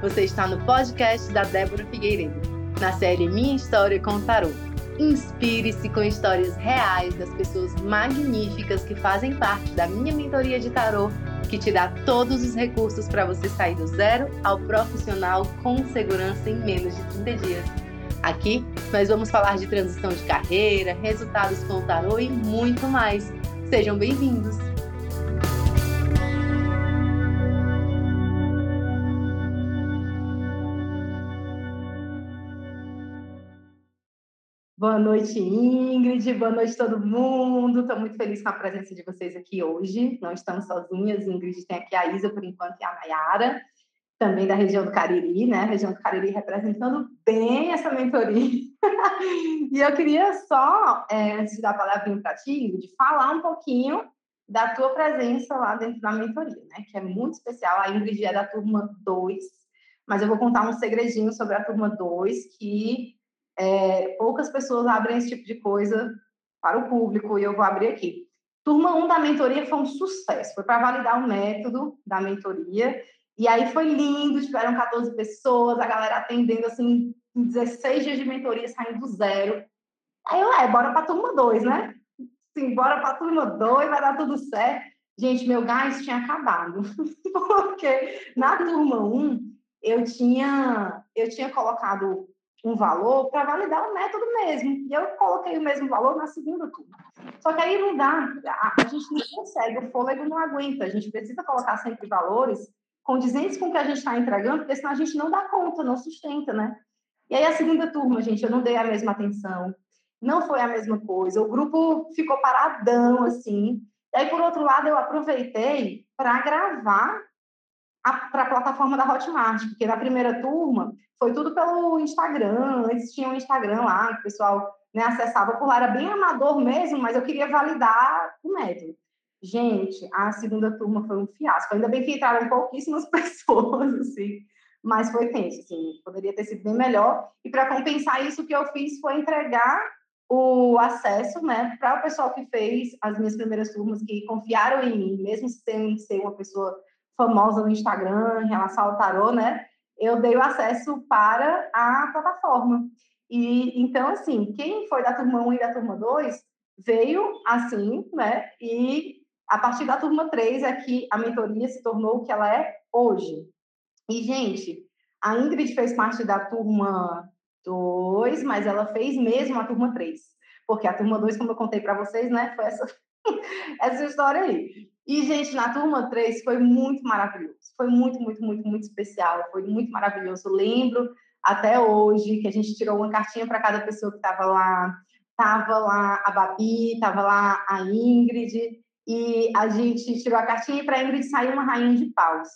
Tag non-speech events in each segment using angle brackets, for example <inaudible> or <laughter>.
Você está no podcast da Débora Figueiredo, na série Minha História com Tarô. Inspire-se com histórias reais das pessoas magníficas que fazem parte da minha mentoria de tarô, que te dá todos os recursos para você sair do zero ao profissional com segurança em menos de 30 dias. Aqui nós vamos falar de transição de carreira, resultados com o tarô e muito mais. Sejam bem-vindos! Boa noite, Ingrid. Boa noite, todo mundo. Estou muito feliz com a presença de vocês aqui hoje. Não estamos sozinhas. Ingrid tem aqui a Isa, por enquanto, e a Mayara, também da região do Cariri, né? A região do Cariri representando bem essa mentoria. <laughs> e eu queria só, é, antes de dar a palavrinha para ti, Ingrid, falar um pouquinho da tua presença lá dentro da mentoria, né? Que é muito especial. A Ingrid é da turma 2, mas eu vou contar um segredinho sobre a turma 2 que é, poucas pessoas abrem esse tipo de coisa para o público e eu vou abrir aqui. Turma 1 da mentoria foi um sucesso, foi para validar o método da mentoria. E aí foi lindo, tiveram 14 pessoas, a galera atendendo assim, em 16 dias de mentoria, saindo do zero. Aí eu, é, bora para turma 2, né? Sim, bora para turma 2, vai dar tudo certo. Gente, meu gás tinha acabado. <laughs> Porque na turma 1, eu tinha, eu tinha colocado um valor para validar o método mesmo. E eu coloquei o mesmo valor na segunda turma. Só que aí não dá, a, gente não consegue, o fôlego não aguenta. A gente precisa colocar sempre valores condizentes com o que a gente está entregando, porque senão a gente não dá conta, não sustenta, né? E aí a segunda turma, gente, eu não dei a mesma atenção, não foi a mesma coisa, o grupo ficou paradão, assim. E aí, por outro lado, eu aproveitei para gravar para a plataforma da Hotmart, porque na primeira turma foi tudo pelo Instagram, antes tinha um Instagram lá, que o pessoal né, acessava por lá, era bem amador mesmo, mas eu queria validar o método. Gente, a segunda turma foi um fiasco, ainda bem que entraram pouquíssimas <laughs> pessoas, assim, mas foi tenso, assim, poderia ter sido bem melhor, e para compensar isso, o que eu fiz foi entregar o acesso, né, para o pessoal que fez as minhas primeiras turmas, que confiaram em mim, mesmo sem ser uma pessoa famosa no Instagram em relação ao tarô, né? Eu dei o acesso para a plataforma. E então, assim, quem foi da turma 1 e da turma 2 veio assim, né? E a partir da turma 3 é que a mentoria se tornou o que ela é hoje. E, gente, a Ingrid fez parte da turma 2, mas ela fez mesmo a turma 3. Porque a turma 2, como eu contei para vocês, né, foi essa, <laughs> essa história aí. E, gente, na turma 3 foi muito maravilhoso. Foi muito, muito, muito, muito especial. Foi muito maravilhoso. Eu lembro até hoje que a gente tirou uma cartinha para cada pessoa que estava lá. Tava lá a Babi, tava lá a Ingrid, e a gente tirou a cartinha e para a Ingrid sair uma rainha de paus.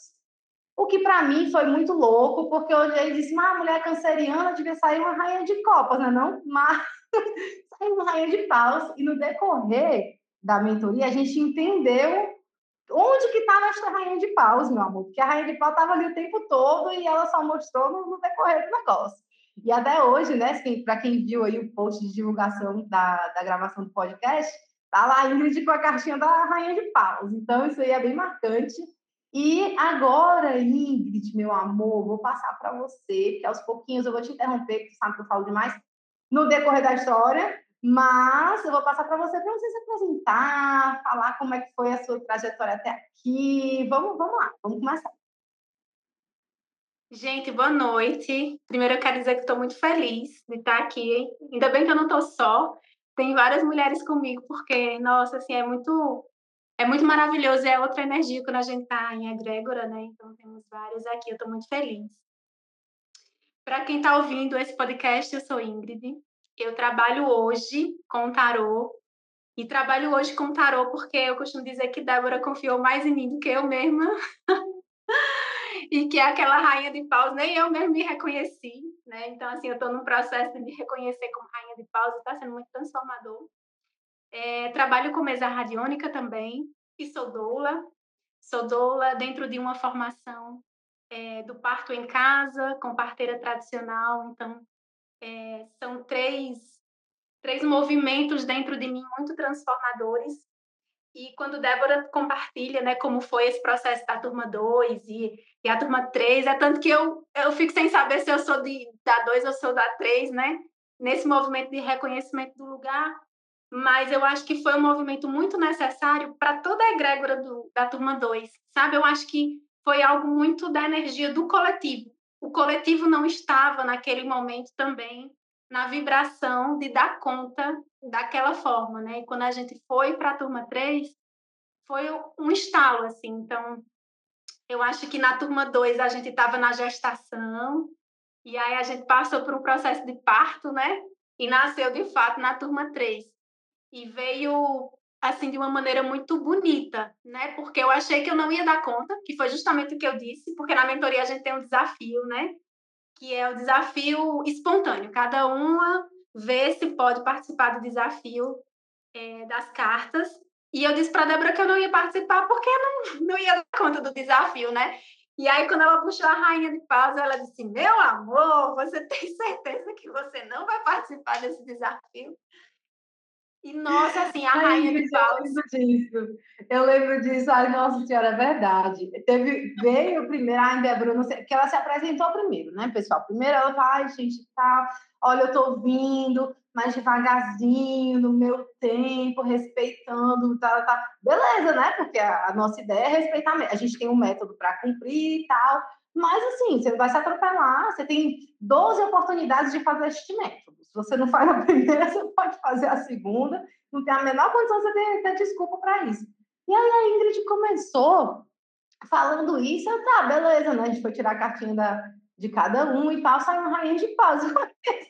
O que para mim foi muito louco, porque eu olhei e disse, mas a mulher canceriana devia sair uma rainha de copas, não é <laughs> não? Mas saiu uma rainha de paus, e no decorrer da mentoria, a gente entendeu onde que estava esta rainha de paus, meu amor? Porque a rainha de paus estava ali o tempo todo e ela só mostrou no, no decorrer do negócio. E até hoje, né, para quem viu aí o post de divulgação da, da gravação do podcast, tá lá a Ingrid com a cartinha da rainha de paus. Então, isso aí é bem marcante. E agora, Ingrid, meu amor, vou passar para você, que aos pouquinhos eu vou te interromper, porque sabe que eu falo demais, no decorrer da história, mas eu vou passar para você para você se apresentar, falar como é que foi a sua trajetória até aqui. Vamos, vamos lá, vamos começar. Gente, boa noite. Primeiro eu quero dizer que estou muito feliz de estar aqui. Ainda bem que eu não estou só. Tem várias mulheres comigo, porque, nossa, assim, é muito é muito maravilhoso, é outra energia quando a gente está em egrégora, né? Então temos várias aqui, eu estou muito feliz. Para quem está ouvindo esse podcast, eu sou Ingrid, eu trabalho hoje com tarô e trabalho hoje com tarô porque eu costumo dizer que Débora confiou mais em mim do que eu mesma. <laughs> e que é aquela rainha de paus, nem eu mesmo me reconheci, né? Então, assim, eu estou num processo de me reconhecer como rainha de paus e está sendo muito transformador. É, trabalho com mesa radiônica também e sou doula. Sou doula dentro de uma formação é, do parto em casa, com parteira tradicional, então é, são três, três movimentos dentro de mim muito transformadores. E quando Débora compartilha, né, como foi esse processo da turma 2 e, e a turma 3, é tanto que eu, eu fico sem saber se eu sou de, da 2 ou sou da 3, né? Nesse movimento de reconhecimento do lugar. Mas eu acho que foi um movimento muito necessário para toda a egrégora do, da turma 2, sabe? Eu acho que foi algo muito da energia do coletivo. O coletivo não estava naquele momento também na vibração de dar conta daquela forma, né? E quando a gente foi para a turma 3, foi um estalo, assim. Então, eu acho que na turma 2 a gente estava na gestação, e aí a gente passou por um processo de parto, né? E nasceu de fato na turma 3. E veio assim de uma maneira muito bonita, né? Porque eu achei que eu não ia dar conta, que foi justamente o que eu disse, porque na mentoria a gente tem um desafio, né? Que é o desafio espontâneo. Cada uma vê se pode participar do desafio é, das cartas. E eu disse para Débora que eu não ia participar porque não, <laughs> não ia dar conta do desafio, né? E aí, quando ela puxou a rainha de paz, ela disse: Meu amor, você <laughs> tem certeza que você não vai participar desse desafio? E, nossa, assim, a rainha de paus. Eu lembro disso. Eu lembro disso. Ai, nossa senhora, é verdade. Teve, veio primeiro, ai, Débora, não sei, que ela se apresentou primeiro, né, pessoal? Primeiro ela fala, ai, gente, tá, olha, eu tô vindo, mais devagarzinho, no meu tempo, respeitando, tá, tá. Beleza, né? Porque a, a nossa ideia é respeitar. A gente tem um método para cumprir e tal. Mas, assim, você não vai se atropelar, você tem 12 oportunidades de fazer este método. Se você não faz a <laughs> primeira, você pode fazer a segunda, não tem a menor condição de ter, ter desculpa para isso. E aí a Ingrid começou falando isso, eu, tá, beleza, né? A gente foi tirar a cartinha da, de cada um e tal, saiu uma rainha de paz. <laughs>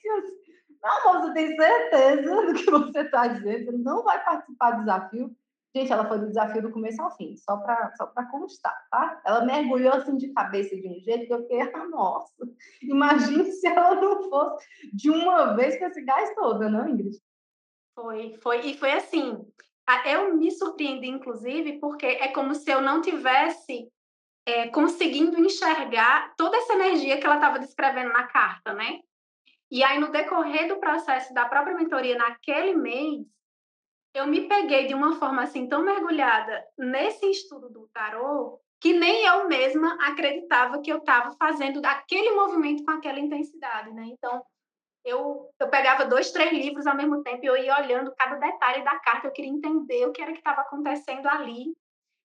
Eu assim, não, você tem certeza do que você está dizendo, você não vai participar do desafio. Gente, ela foi do desafio do começo ao fim, só para só constar, tá? Ela mergulhou assim de cabeça de um jeito que eu fiquei, ah, nossa, imagine se ela não fosse de uma vez com esse gás todo, não, Ingrid? Foi, foi, e foi assim. Eu me surpreendi, inclusive, porque é como se eu não tivesse é, conseguindo enxergar toda essa energia que ela estava descrevendo na carta, né? E aí, no decorrer do processo da própria mentoria, naquele mês, eu me peguei de uma forma assim tão mergulhada nesse estudo do tarô que nem eu mesma acreditava que eu estava fazendo aquele movimento com aquela intensidade, né? Então, eu, eu pegava dois, três livros ao mesmo tempo e eu ia olhando cada detalhe da carta, eu queria entender o que era que estava acontecendo ali,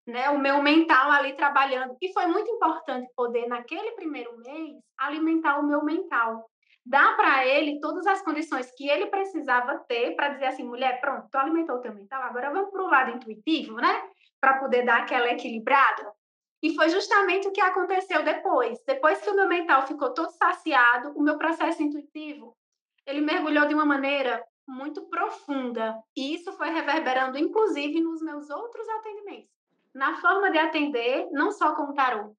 né? O meu mental ali trabalhando. E foi muito importante poder, naquele primeiro mês, alimentar o meu mental dá para ele todas as condições que ele precisava ter para dizer assim, mulher, pronto, tu alimentou o teu mental, agora vamos para o lado intuitivo, né? Para poder dar aquela equilibrada. E foi justamente o que aconteceu depois. Depois que o meu mental ficou todo saciado, o meu processo intuitivo, ele mergulhou de uma maneira muito profunda. E isso foi reverberando, inclusive, nos meus outros atendimentos. Na forma de atender, não só com o tarô,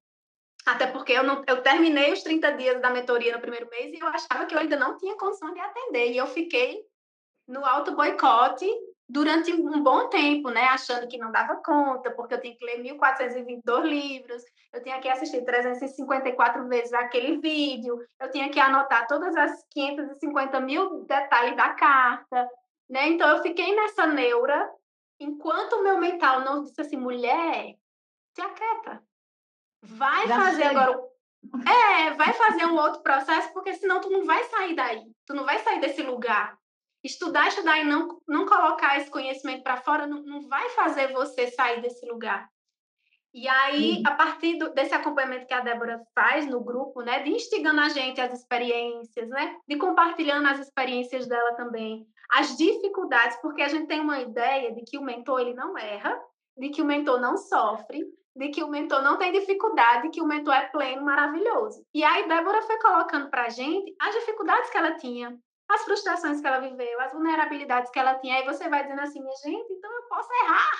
até porque eu, não, eu terminei os 30 dias da mentoria no primeiro mês e eu achava que eu ainda não tinha condição de atender. E eu fiquei no alto boicote durante um bom tempo, né? Achando que não dava conta, porque eu tinha que ler 1.422 livros, eu tinha que assistir 354 vezes aquele vídeo, eu tinha que anotar todas as 550 mil detalhes da carta, né? Então eu fiquei nessa neura, enquanto o meu mental não disse assim, mulher, se aquieta, Vai Já fazer agora. É, vai fazer um outro processo, porque senão tu não vai sair daí. Tu não vai sair desse lugar. Estudar, estudar e não, não colocar esse conhecimento para fora não, não vai fazer você sair desse lugar. E aí, a partir do, desse acompanhamento que a Débora faz no grupo, né, de instigando a gente as experiências, né, de compartilhando as experiências dela também, as dificuldades, porque a gente tem uma ideia de que o mentor ele não erra, de que o mentor não sofre, de que o mentor não tem dificuldade, que o mentor é pleno, maravilhoso. E aí Débora foi colocando para a gente as dificuldades que ela tinha, as frustrações que ela viveu, as vulnerabilidades que ela tinha. Aí você vai dizendo assim, gente, então eu posso errar,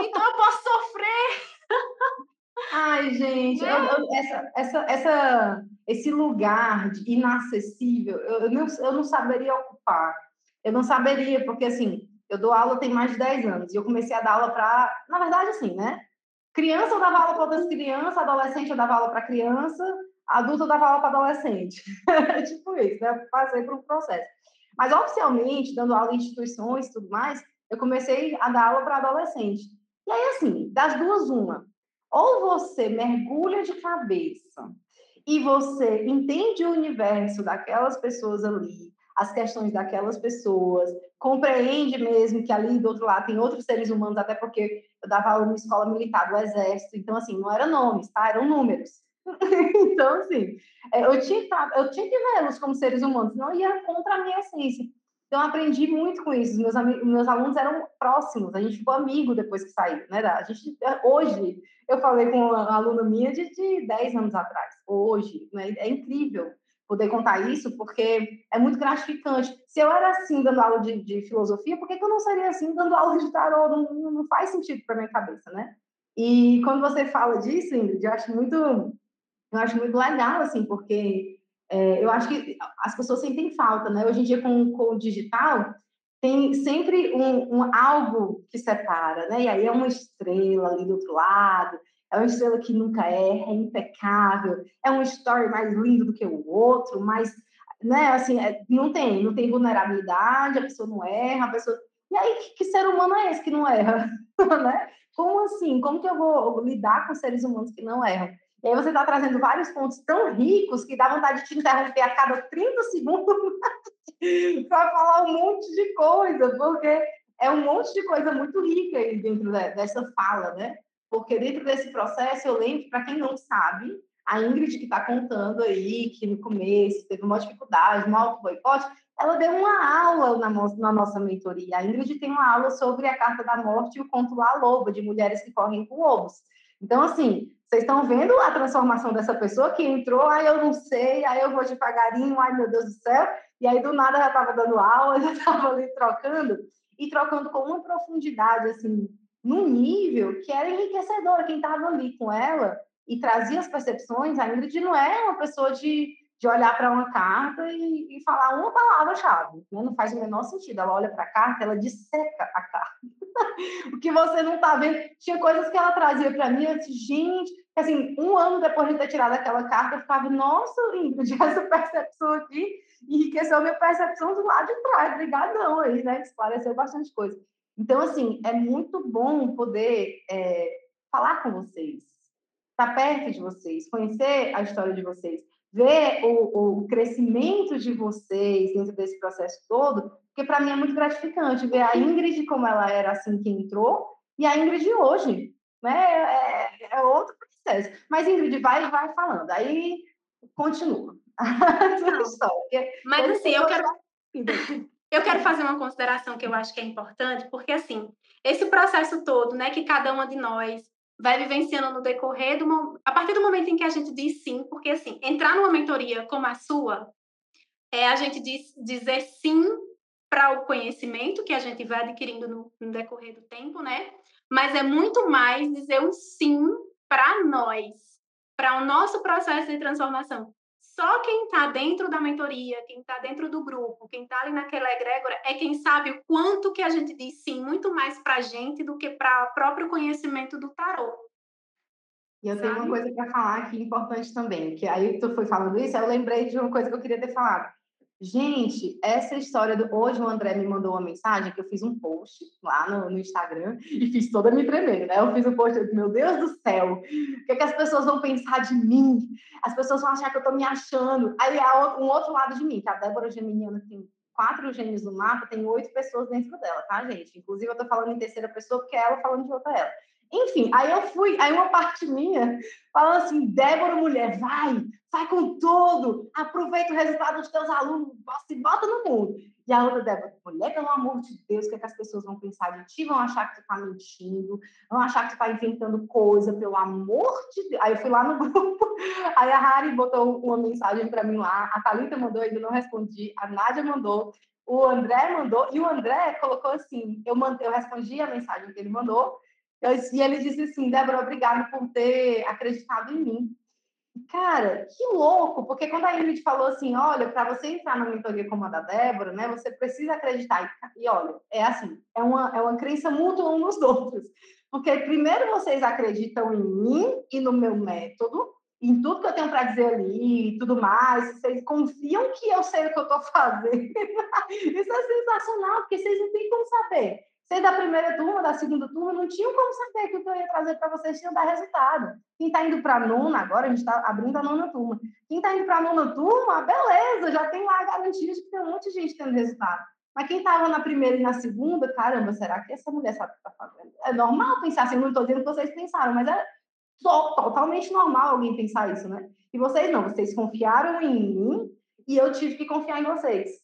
então eu posso sofrer. <laughs> Ai, gente, eu, eu, essa, essa, essa, esse lugar inacessível, eu, eu, não, eu não saberia ocupar. Eu não saberia, porque assim, eu dou aula tem mais de 10 anos e eu comecei a dar aula para, na verdade, assim, né? Criança eu dava aula para outras crianças, adolescente eu dava aula para criança, adulto eu dava aula para adolescente. <laughs> tipo isso, né? Passei por um processo. Mas oficialmente, dando aula em instituições e tudo mais, eu comecei a dar aula para adolescente. E aí, assim, das duas, uma. Ou você mergulha de cabeça e você entende o universo daquelas pessoas ali, as questões daquelas pessoas, compreende mesmo que ali do outro lado tem outros seres humanos, até porque eu dava aula na escola militar do exército, então assim, não eram nomes, tá? Eram números. <laughs> então, assim, é, eu tinha, eu tinha que vê-los como seres humanos, não ia contra a minha essência. Então, aprendi muito com isso. Meus, meus alunos eram próximos, a gente ficou amigo depois que saiu, né? A gente, hoje, eu falei com uma aluna minha de, de 10 anos atrás, hoje, né? É incrível poder contar isso, porque é muito gratificante. Se eu era assim dando aula de, de filosofia, por que, que, eu não seria assim dando <laughs> aula de tarô? Não, não faz sentido para minha cabeça, né? E quando você fala disso, Ingrid, eu acho muito, eu acho muito legal, assim, porque é, eu acho que as pessoas sentem falta, né? Hoje em dia, com, com o digital, tem sempre um, um, algo que separa, né? E aí é uma estrela ali do outro lado, é uma estrela que nunca erra, é impecável, é um story mais lindo do que o outro, mas, né, assim, é, não tem, não tem vulnerabilidade, a pessoa não erra, a pessoa... E aí, que, que ser humano é esse que não erra, <laughs> né? Como assim? Como que eu vou lidar com seres humanos que não erram? E aí você está trazendo vários pontos tão ricos que dá vontade de te interromper a cada 30 segundos <laughs> para falar um monte de coisa, porque é um monte de coisa muito rica aí dentro dessa fala, né? Porque dentro desse processo, eu lembro, para quem não sabe, a Ingrid que está contando aí, que no começo teve uma dificuldade, um auto boicote, ela deu uma aula na, na, nossa mentoria. A Ingrid tem uma aula sobre a Carta da Morte e o conto La Loba, de mulheres que correm com lobos. Então, assim, vocês estão vendo a transformação dessa pessoa que entrou, aí eu não sei, aí eu vou devagarinho, ai meu Deus do céu, e aí do nada já estava dando aula, <laughs> já estava ali trocando, e trocando com uma profundidade, assim, num nível que era enriquecedor. Quem estava ali com ela e trazia as percepções, a Ingrid não é uma pessoa de, de olhar para uma carta e, e falar uma palavra-chave, né? não faz o menor sentido. Ela olha para a carta, ela disseca a carta. <laughs> o que você não está vendo. Tinha coisas que ela trazia para mim, eu disse, gente, assim, um ano depois de ter tirado aquela carta, eu ficava, nossa, Ingrid, <laughs> essa percepção aqui enriqueceu a minha percepção do lado de trás, obrigadão aí, né? Esclareceu bastante coisa. Então, assim, é muito bom poder é, falar com vocês, estar perto de vocês, conhecer a história de vocês, ver o, o crescimento de vocês dentro desse processo todo, porque para mim é muito gratificante ver a Ingrid como ela era assim que entrou e a Ingrid hoje, né? É, é outro processo. Mas Ingrid vai vai falando, aí continua. <laughs> Mas assim, eu quero eu quero fazer uma consideração que eu acho que é importante, porque assim, esse processo todo, né, que cada uma de nós vai vivenciando no decorrer do a partir do momento em que a gente diz sim, porque assim, entrar numa mentoria como a sua é a gente diz, dizer sim para o conhecimento que a gente vai adquirindo no, no decorrer do tempo, né? Mas é muito mais dizer um sim para nós, para o nosso processo de transformação. Só quem está dentro da mentoria, quem está dentro do grupo, quem está ali naquela egrégora, é quem sabe o quanto que a gente diz sim, muito mais para a gente do que para o próprio conhecimento do tarô. E eu sabe? tenho uma coisa para falar aqui importante também, que aí tu foi falando isso, eu lembrei de uma coisa que eu queria ter falado. Gente, essa história do. Hoje o André me mandou uma mensagem que eu fiz um post lá no, no Instagram e fiz toda me tremendo, né? Eu fiz um post, meu Deus do céu, o que, é que as pessoas vão pensar de mim? As pessoas vão achar que eu tô me achando. Aí há um outro lado de mim, que a Débora Geminiana tem quatro gêmeos no mapa, tem oito pessoas dentro dela, tá, gente? Inclusive eu tô falando em terceira pessoa porque é ela falando de outra ela. Enfim, aí eu fui, aí uma parte minha falando assim, Débora, mulher, vai, vai com tudo, aproveita o resultado dos teus alunos, se bota no mundo. E a outra Débora, mulher, pelo amor de Deus, o que, é que as pessoas vão pensar de ti? Vão achar que tu tá mentindo, vão achar que tu tá inventando coisa, pelo amor de Deus. Aí eu fui lá no <laughs> grupo, aí a Harry botou uma mensagem para mim lá, a Thalita mandou, ainda não respondi, a Nádia mandou, o André mandou, e o André colocou assim, eu, mandei, eu respondi a mensagem que ele mandou, e ele disse assim, Débora, obrigado por ter acreditado em mim. Cara, que louco, porque quando a Ingrid falou assim, olha, para você entrar na mentoria como a da Débora, né, você precisa acreditar. E, olha, é assim, é uma, é uma crença mútua um nos <laughs> outros. Porque primeiro vocês acreditam em mim e no meu método, em tudo que eu tenho para dizer ali e tudo mais, vocês confiam que eu sei o que eu estou <laughs> fazendo. Isso é sensacional, porque vocês não têm como saber Vocês da primeira turma, da segunda turma, não tinham como saber que o que eu ia trazer para vocês tinha dar resultado. Quem está indo para a nona, agora a gente está abrindo a nona turma. Quem está indo para a nona turma, beleza, já tem lá a garantia de que tem um monte de gente tendo resultado. Mas quem estava na primeira e na segunda, caramba, será que essa mulher sabe o que está fazendo? É normal pensar assim, não estou dizendo que vocês pensaram, mas é totalmente normal alguém pensar isso, né? E vocês não, vocês confiaram em mim e eu tive que confiar em vocês.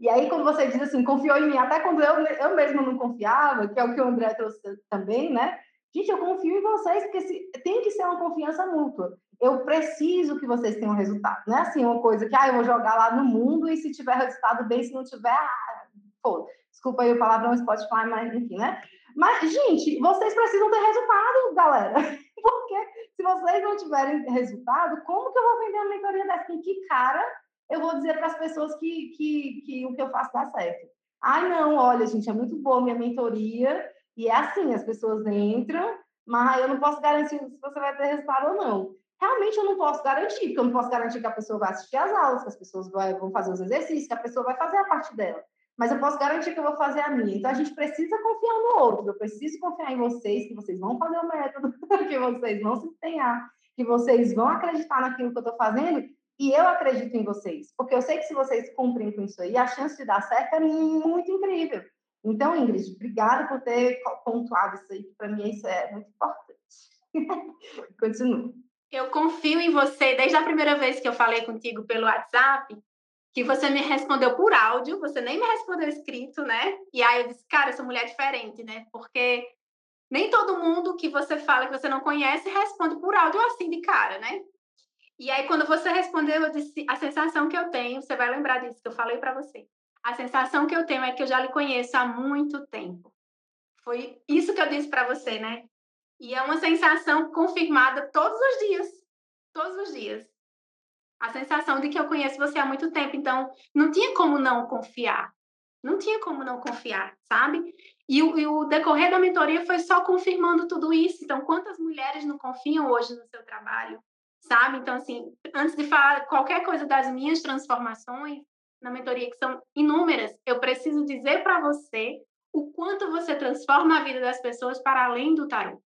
E aí, quando você diz assim, confiou em mim, até quando eu, eu mesma não confiava, que é o que o André trouxe também, né? Gente, eu confio em vocês, porque se, tem que ser uma confiança mútua. Eu preciso que vocês tenham resultado. Não é assim uma coisa que, ah, eu vou jogar lá no mundo e se tiver resultado bem, se não tiver, ah, pô, desculpa aí o palavrão Spotify, mas enfim, né? Mas, gente, vocês precisam ter resultado, galera. <laughs> Porque se vocês não tiverem resultado, como que eu vou vender uma mentoria dessa? Que cara eu vou dizer para as pessoas que, que, que o que eu faço dá certo? Ai, não, olha, gente, é muito boa minha mentoria, e é assim, as pessoas entram, mas eu não posso garantir se você vai ter resultado ou não. Realmente eu não posso garantir, porque eu não posso garantir que a pessoa vai assistir às aulas, que as pessoas vão fazer os exercícios, que a pessoa vai fazer a parte dela mas eu posso garantir que eu vou fazer a minha. Então a gente precisa confiar no outro. Eu preciso confiar em vocês, que vocês vão fazer o método, <laughs> que vocês vão se empenhar, que vocês vão acreditar naquilo que eu estou fazendo. E eu acredito em vocês, porque eu sei que se vocês cumprem com isso aí, a chance de dar certo é muito incrível. Então, Ingrid, obrigada por ter pontuado isso aí, para mim isso é muito importante. <laughs> Continua. Eu confio em você desde a primeira vez que eu falei contigo pelo WhatsApp que você me respondeu por áudio, você nem me respondeu escrito, né? E aí eu disse, cara, essa mulher é diferente, né? Porque nem todo mundo que você fala que você não conhece responde por áudio assim de cara, né? E aí quando você respondeu, eu disse, a sensação que eu tenho, você vai lembrar disso que eu falei para você. A sensação que eu tenho é que eu já lhe conheço há muito tempo. Foi isso que eu disse para você, né? E é uma sensação confirmada todos os dias. Todos os dias a sensação de que eu conheço você há muito tempo, então não tinha como não confiar. Não tinha como não confiar, sabe? E o, e o decorrer da mentoria foi só confirmando tudo isso. Então, quantas mulheres não confiam hoje no seu trabalho, sabe? Então, assim, antes de falar qualquer coisa das minhas transformações na mentoria, que são inúmeras, eu preciso dizer para você o quanto você transforma a vida das pessoas para além do tarot,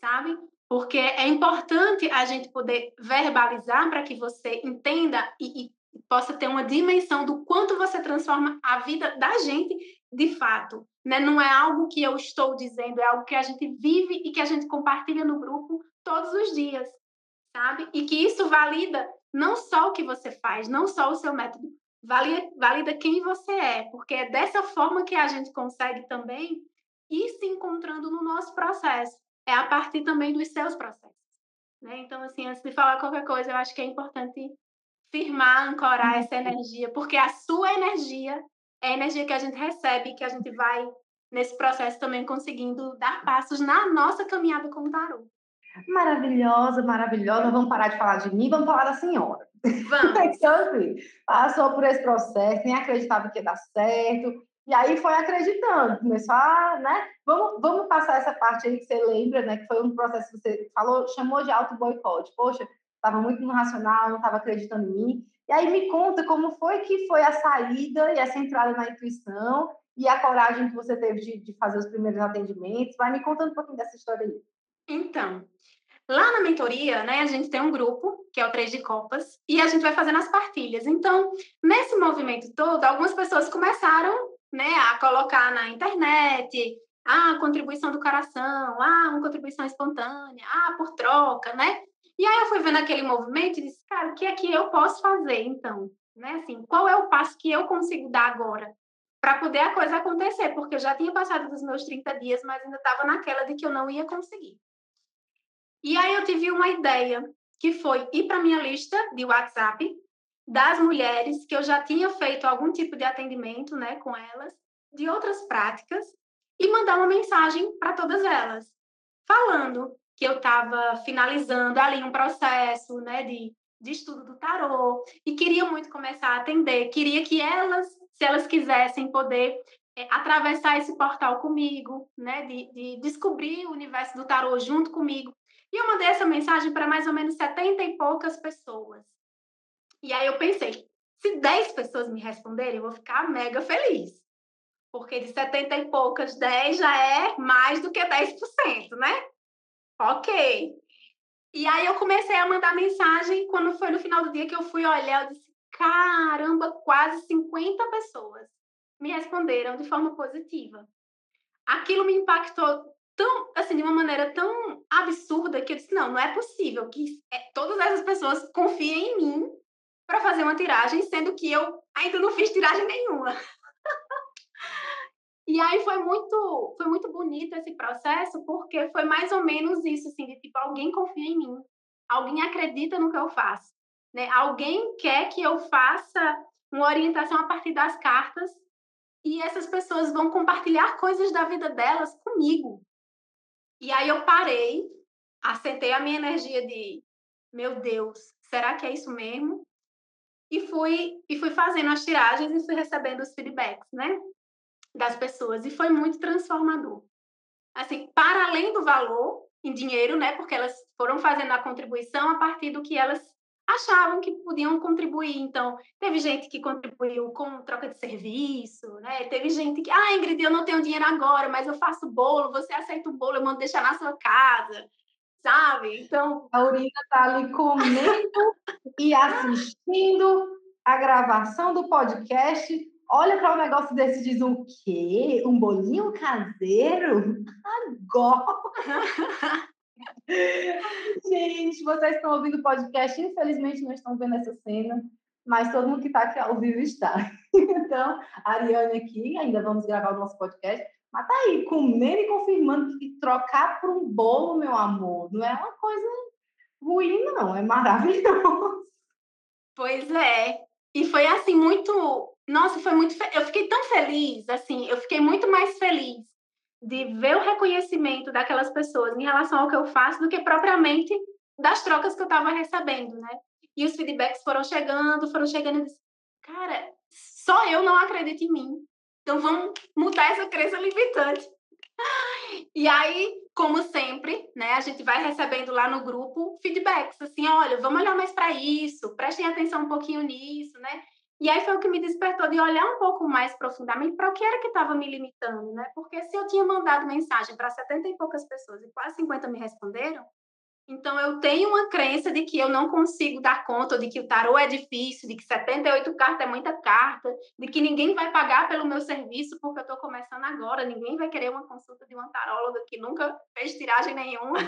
sabe? porque é importante a gente poder verbalizar para que você entenda e, e, possa ter uma dimensão do quanto você transforma a vida da gente de fato. Né? Não é algo que eu estou dizendo, é algo que a gente vive e que a gente compartilha no grupo todos os dias, sabe? E que isso valida não só o que você faz, não só o seu método, valida, valida quem você é, porque é dessa forma que a gente consegue também ir se encontrando no nosso processo é a partir também dos seus processos. Né? Então, assim, antes de falar qualquer coisa, eu acho que é importante firmar, ancorar essa energia, porque a sua energia é a energia que a gente recebe, que a gente vai, nesse processo, também conseguindo dar passos na nossa caminhada com o tarô. Maravilhosa, maravilhosa. Vamos parar de falar de mim, vamos falar da senhora. Vamos. <laughs> então, assim, passou por esse processo, nem acreditava que ia dar certo, e aí foi acreditando, começou a, né? Vamos, vamos passar essa parte aí que você lembra, né? Que foi um processo que você falou, chamou de auto boicote. Poxa, estava muito no racional, não estava acreditando em mim. E aí me conta como foi que foi a saída e essa entrada na intuição e a coragem que você teve de, de fazer os primeiros atendimentos. Vai me contando um pouquinho dessa história aí. Então, Lá na mentoria, né, a gente tem um grupo, que é o Três de Copas, e a gente vai fazendo as partilhas. Então, nesse movimento todo, algumas pessoas começaram né, a colocar na internet, ah, contribuição do coração, ah, uma contribuição espontânea, ah, por troca, né? E aí eu fui vendo aquele movimento e disse, cara, o que é que eu posso fazer, então? Né, assim, qual é o passo que eu consigo dar agora para poder a coisa acontecer? Porque eu já tinha passado dos meus 30 dias, mas ainda estava naquela de que eu não ia conseguir. E aí eu tive uma ideia, que foi ir para minha lista de WhatsApp das mulheres que eu já tinha feito algum tipo de atendimento, né, com elas, de outras práticas e mandar uma mensagem para todas elas, falando que eu estava finalizando ali um processo, né, de, de estudo do tarô e queria muito começar a atender, queria que elas, se elas quisessem, poder é, atravessar esse portal comigo, né, de, de descobrir o universo do tarô junto comigo. E eu mandei essa mensagem para mais ou menos 70 e poucas pessoas. E aí eu pensei, se 10 pessoas me responderem, eu vou ficar mega feliz. Porque de 70 e poucas, 10 já é mais do que 10%, né? Ok. E aí eu comecei a mandar mensagem quando foi no final do dia que eu fui olhar, eu disse, caramba, quase 50 pessoas me responderam de forma positiva. Aquilo me impactou tão, assim, de uma maneira tão absurda que eu disse, não, não é possível que é, todas essas pessoas confiem em mim para fazer uma tiragem, sendo que eu ainda não fiz tiragem nenhuma. <laughs> e aí foi muito, foi muito bonito esse processo, porque foi mais ou menos isso, assim, de tipo, alguém confia em mim, alguém acredita no que eu faço, né? Alguém quer que eu faça uma orientação a partir das cartas e essas pessoas vão compartilhar coisas da vida delas comigo. E aí eu parei, assentei a minha energia de, meu Deus, será que é isso mesmo? E fui e fui fazendo as tiragens e fui recebendo os feedbacks, né, das pessoas e foi muito transformador. Assim, para além do valor em dinheiro, né, porque elas foram fazendo a contribuição a partir do que elas achavam que podiam contribuir. Então, teve gente que contribuiu com troca de serviço, né? Teve gente que, ah, Ingrid, eu não tenho dinheiro agora, mas eu faço bolo, você aceita o bolo, eu mando deixar na sua casa, sabe? Então. A Urina tá ali comendo e assistindo a gravação do podcast. Olha para um negócio desse diz o quê? Um bolinho caseiro? Agora! <laughs> Gente, vocês estão ouvindo o podcast, infelizmente não estão vendo essa cena, mas todo mundo que está aqui ao vivo está. <laughs> Então, a Ariane aqui, ainda vamos gravar o nosso podcast, mas tá aí, comendo e confirmando que trocar por um bolo, meu amor, não é uma coisa ruim, não, é maravilhoso. Pois é. E foi assim, muito. Nossa, foi muito. Eu fiquei tão feliz, assim, eu fiquei muito mais feliz de ver o reconhecimento daquelas pessoas em relação ao que eu faço do que propriamente das trocas que eu estava recebendo, né? E os feedbacks foram chegando, foram chegando e disse, cara, só eu não acredito em mim. Então vamos mudar essa crença limitante. E aí, como sempre, né, a gente vai recebendo lá no grupo feedbacks, assim, olha, vamos olhar mais para isso, prestem atenção um pouquinho nisso, né? E aí foi o que me despertou de olhar um pouco mais profundamente para o que era que estava me limitando, né? Porque se eu tinha mandado mensagem para 70 e poucas pessoas e quase 50 me responderam, então eu tenho uma crença de que eu não consigo dar conta, de que o tarô é difícil, de que 78 cartas é muita carta, de que ninguém vai pagar pelo meu serviço porque eu estou começando agora, ninguém vai querer uma consulta de uma taróloga que nunca fez tiragem nenhuma.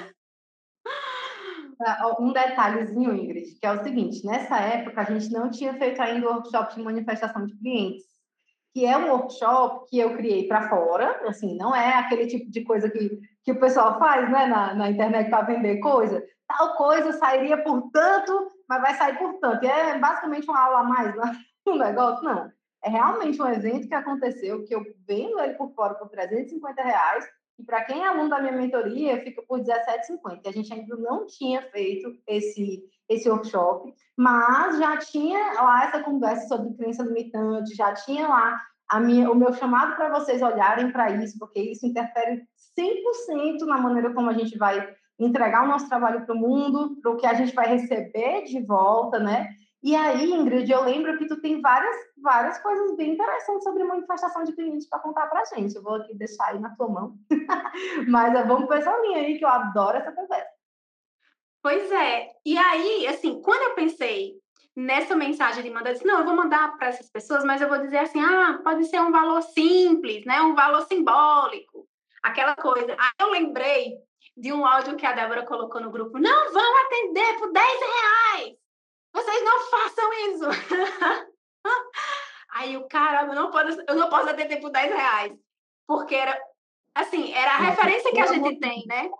Ah, um detalhezinho, Ingrid, que é o seguinte: nessa época a gente não tinha feito ainda o workshop de manifestação de clientes, que é um workshop que eu criei para fora, assim, não é aquele tipo de coisa que, que o pessoal faz né, na, na internet para vender coisa. Tal coisa sairia por tanto, mas vai sair por tanto. E é basicamente uma aula a mais <laughs> no negócio, não. É realmente um evento que aconteceu, que eu vendo ele por fora por 350 reais, e para quem é aluno da minha mentoria, fica por 17,50. A gente ainda não tinha feito esse, esse workshop, mas já tinha lá essa conversa sobre crença limitante, já tinha lá a minha, o meu chamado para vocês olharem para isso, porque isso interfere 100% na maneira como a gente vai entregar o nosso trabalho para o mundo, para o que a gente vai receber de volta, né? E aí, Ingrid, eu lembro que tu tem várias, várias coisas bem interessantes sobre manifestação de clientes para contar para gente. Eu vou aqui deixar aí na tua mão. <laughs> Mas vamos para essa linha aí, que eu adoro essa conversa. Pois é. E aí, assim, quando eu pensei nessa mensagem de mandar, assim, não, eu vou mandar para essas pessoas, mas eu vou dizer assim, ah, pode ser um valor simples, né? Um valor simbólico, aquela coisa. Aí eu lembrei de um áudio que a Débora colocou no grupo, não vão atender por 10 reais. Vocês não façam isso! <laughs> Aí o cara, eu não posso, eu não posso atender por 10 reais. Porque era, assim, era a referência que a gente tem, né?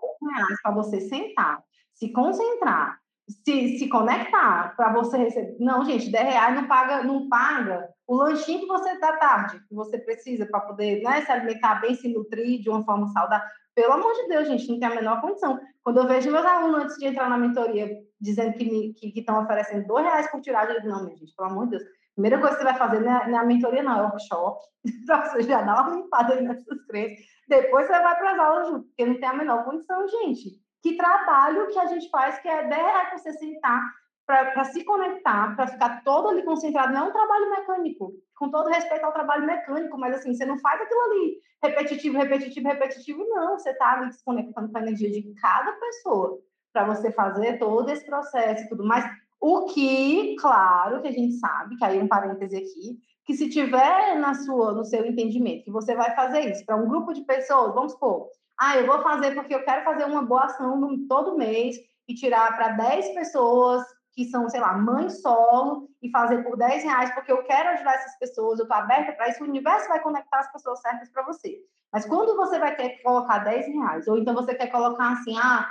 para você sentar, se concentrar, se, se conectar para você receber. Não, gente, 10 reais não paga, não paga o lanchinho que você dá tarde, que você precisa para poder né, se alimentar bem, se nutrir de uma forma saudável. Pelo amor de Deus, gente, não tem a menor condição. Quando eu vejo meus alunos antes de entrar na mentoria dizendo que estão oferecendo dois reais por tiragem, eu digo, não, minha gente, pelo amor de Deus. Primeira coisa que você vai fazer não é, não é a mentoria, não, é o workshop, para você já dar uma limpada aí nessas crenças. Depois você vai para as aulas junto, porque não tem a menor condição, gente. Que trabalho que a gente faz, que é 10 reais para você sentar para se conectar, para ficar todo ali concentrado. Não é um trabalho mecânico, com todo respeito ao trabalho mecânico, mas assim, você não faz aquilo ali repetitivo, repetitivo, repetitivo, não. Você está ali se conectando com a energia de cada pessoa para você fazer todo esse processo e tudo mais. O que, claro, que a gente sabe, que aí um parêntese aqui, que se tiver na sua, no seu entendimento que você vai fazer isso para um grupo de pessoas, vamos supor, ah, eu vou fazer porque eu quero fazer uma boa ação todo mês e tirar para 10 pessoas que são, sei lá, mãe solo e fazer por 10 reais porque eu quero ajudar essas pessoas, eu estou aberta para isso, o universo vai conectar as pessoas certas para você. Mas quando você vai querer colocar 10 reais, ou então você quer colocar assim, ah,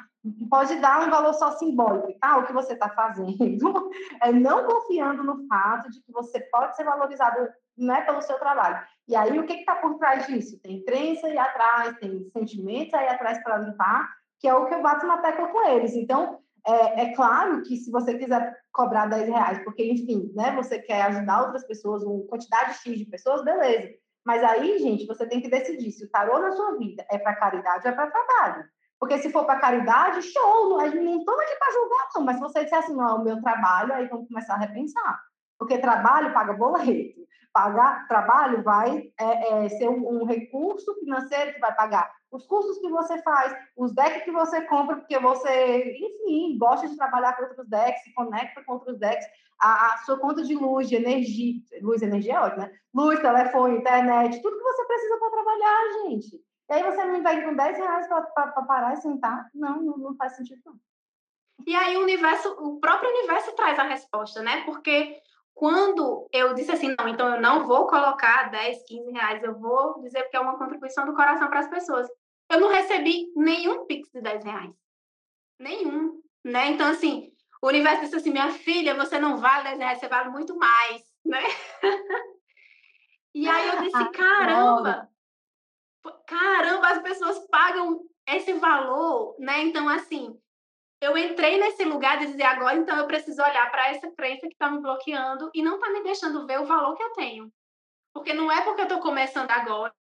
pode dar um valor só simbólico, tá? O que você está fazendo <laughs> é não confiando no fato de que você pode ser valorizado né, pelo seu trabalho. E aí, o que está por trás disso? Tem crença aí atrás, tem sentimentos aí atrás para limpar, que é o que eu bato na tecla com eles. Então, é, é, claro que se você quiser cobrar 10 reais, porque, enfim, né, você quer ajudar outras pessoas, uma quantidade X de pessoas, beleza. Mas aí, gente, você tem que decidir se o tarô na sua vida é para caridade ou é para trabalho. Porque se for para caridade, show, não estamos aqui para julgar, não. Mas se você disser assim, não, é o meu trabalho, aí vamos começar a repensar. Porque trabalho paga boleto. Pagar trabalho vai é, é, ser um, um, recurso financeiro que vai pagar os cursos que você faz, os decks que você compra, porque você, enfim, gosta de trabalhar com outros decks, se conecta com outros decks, a, a sua conta de luz, de energia, luz energia é né? Luz, telefone, internet, tudo que você precisa para trabalhar, gente. E aí você não vai com 10 reais para parar e sentar? Não, não, faz sentido, não. E aí o universo, o próprio universo traz a resposta, né? Porque quando eu disse assim, não, então eu não vou colocar 10, 15 reais, eu vou dizer que é uma contribuição do coração para as pessoas. Eu não recebi nenhum pix de 10 reais. Nenhum, né? Então, assim, o universo disse assim, minha filha, você não vale 10 reais, você vale muito mais, né? <laughs> e aí eu disse, <laughs> caramba, caramba, as pessoas pagam esse valor, né? Então, assim, eu entrei nesse lugar de dizer agora, então eu preciso olhar para essa crença que está me bloqueando e não está me deixando ver o valor que eu tenho. Porque não é porque eu estou começando agora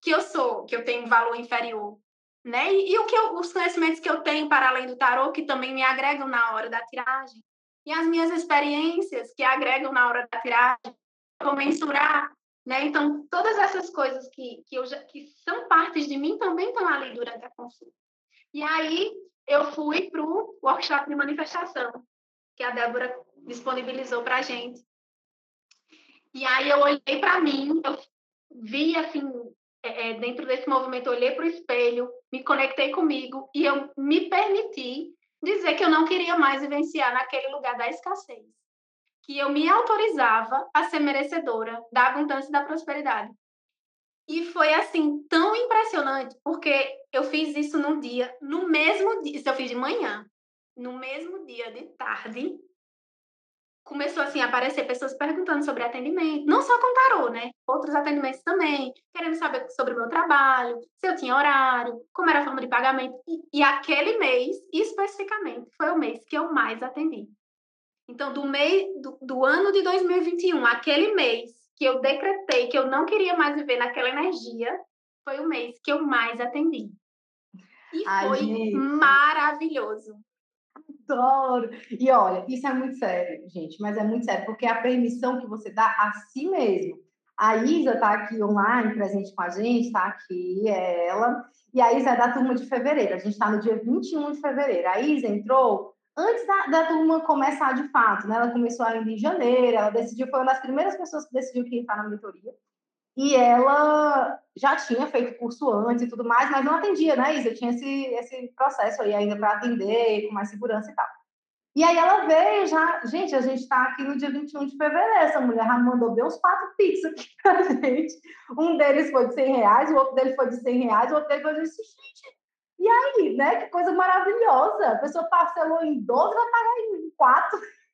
que eu sou, que eu tenho um valor inferior. Né? E, e o que eu, os conhecimentos que eu tenho para além do tarô, que também me agregam na hora da tiragem. E as minhas experiências que agregam na hora da tiragem, vou mensurar né? Então, todas essas coisas que, que, eu já, que são partes de mim também estão ali durante a consulta. E aí, eu fui para o workshop de manifestação, que a Débora disponibilizou para a gente. E aí, eu olhei para mim, eu vi, assim, é, é dentro desse movimento, olhei para o espelho, me conectei comigo e eu me permiti dizer que eu não queria mais vivenciar naquele lugar da escassez que eu me autorizava a ser merecedora da abundância e da prosperidade. E foi assim tão impressionante, porque eu fiz isso num dia, no mesmo dia, isso eu fiz de manhã, no mesmo dia de tarde, começou assim a aparecer pessoas perguntando sobre atendimento, não só com tarô, né? Outros atendimentos também, querendo saber sobre o meu trabalho, se eu tinha horário, como era a forma de pagamento. E, e aquele mês, especificamente, foi o mês que eu mais atendi. Então, do, mês, do, do ano de 2021, aquele mês que eu decretei que eu não queria mais viver naquela energia, foi o mês que eu mais atendi. E Ai, foi gente. maravilhoso. Adoro! E olha, isso é muito sério, gente, mas é muito sério, porque é a permissão que você dá a si mesmo. A Isa está aqui online, presente com a gente, está aqui, é ela. E a Isa é da turma de fevereiro. A gente está no dia 21 de fevereiro. A Isa entrou antes da, da, turma começar de fato, né? Ela começou ainda em janeiro, ela decidiu, foi uma das primeiras pessoas que decidiu que ia estar na mentoria. E ela já tinha feito curso antes e tudo mais, mas não atendia, né, Isa? Tinha esse, esse processo aí ainda para atender, com mais segurança e tal. E aí ela veio já, gente, a gente está aqui no dia 21 de fevereiro, essa mulher já mandou bem uns quatro pix aqui pra <laughs> gente. Um deles foi de 100 reais, o outro dele foi de 100 reais, o outro dele foi de, gente, e aí, né? Que coisa maravilhosa. A pessoa parcelou em 12, vai pagar em 4. <laughs>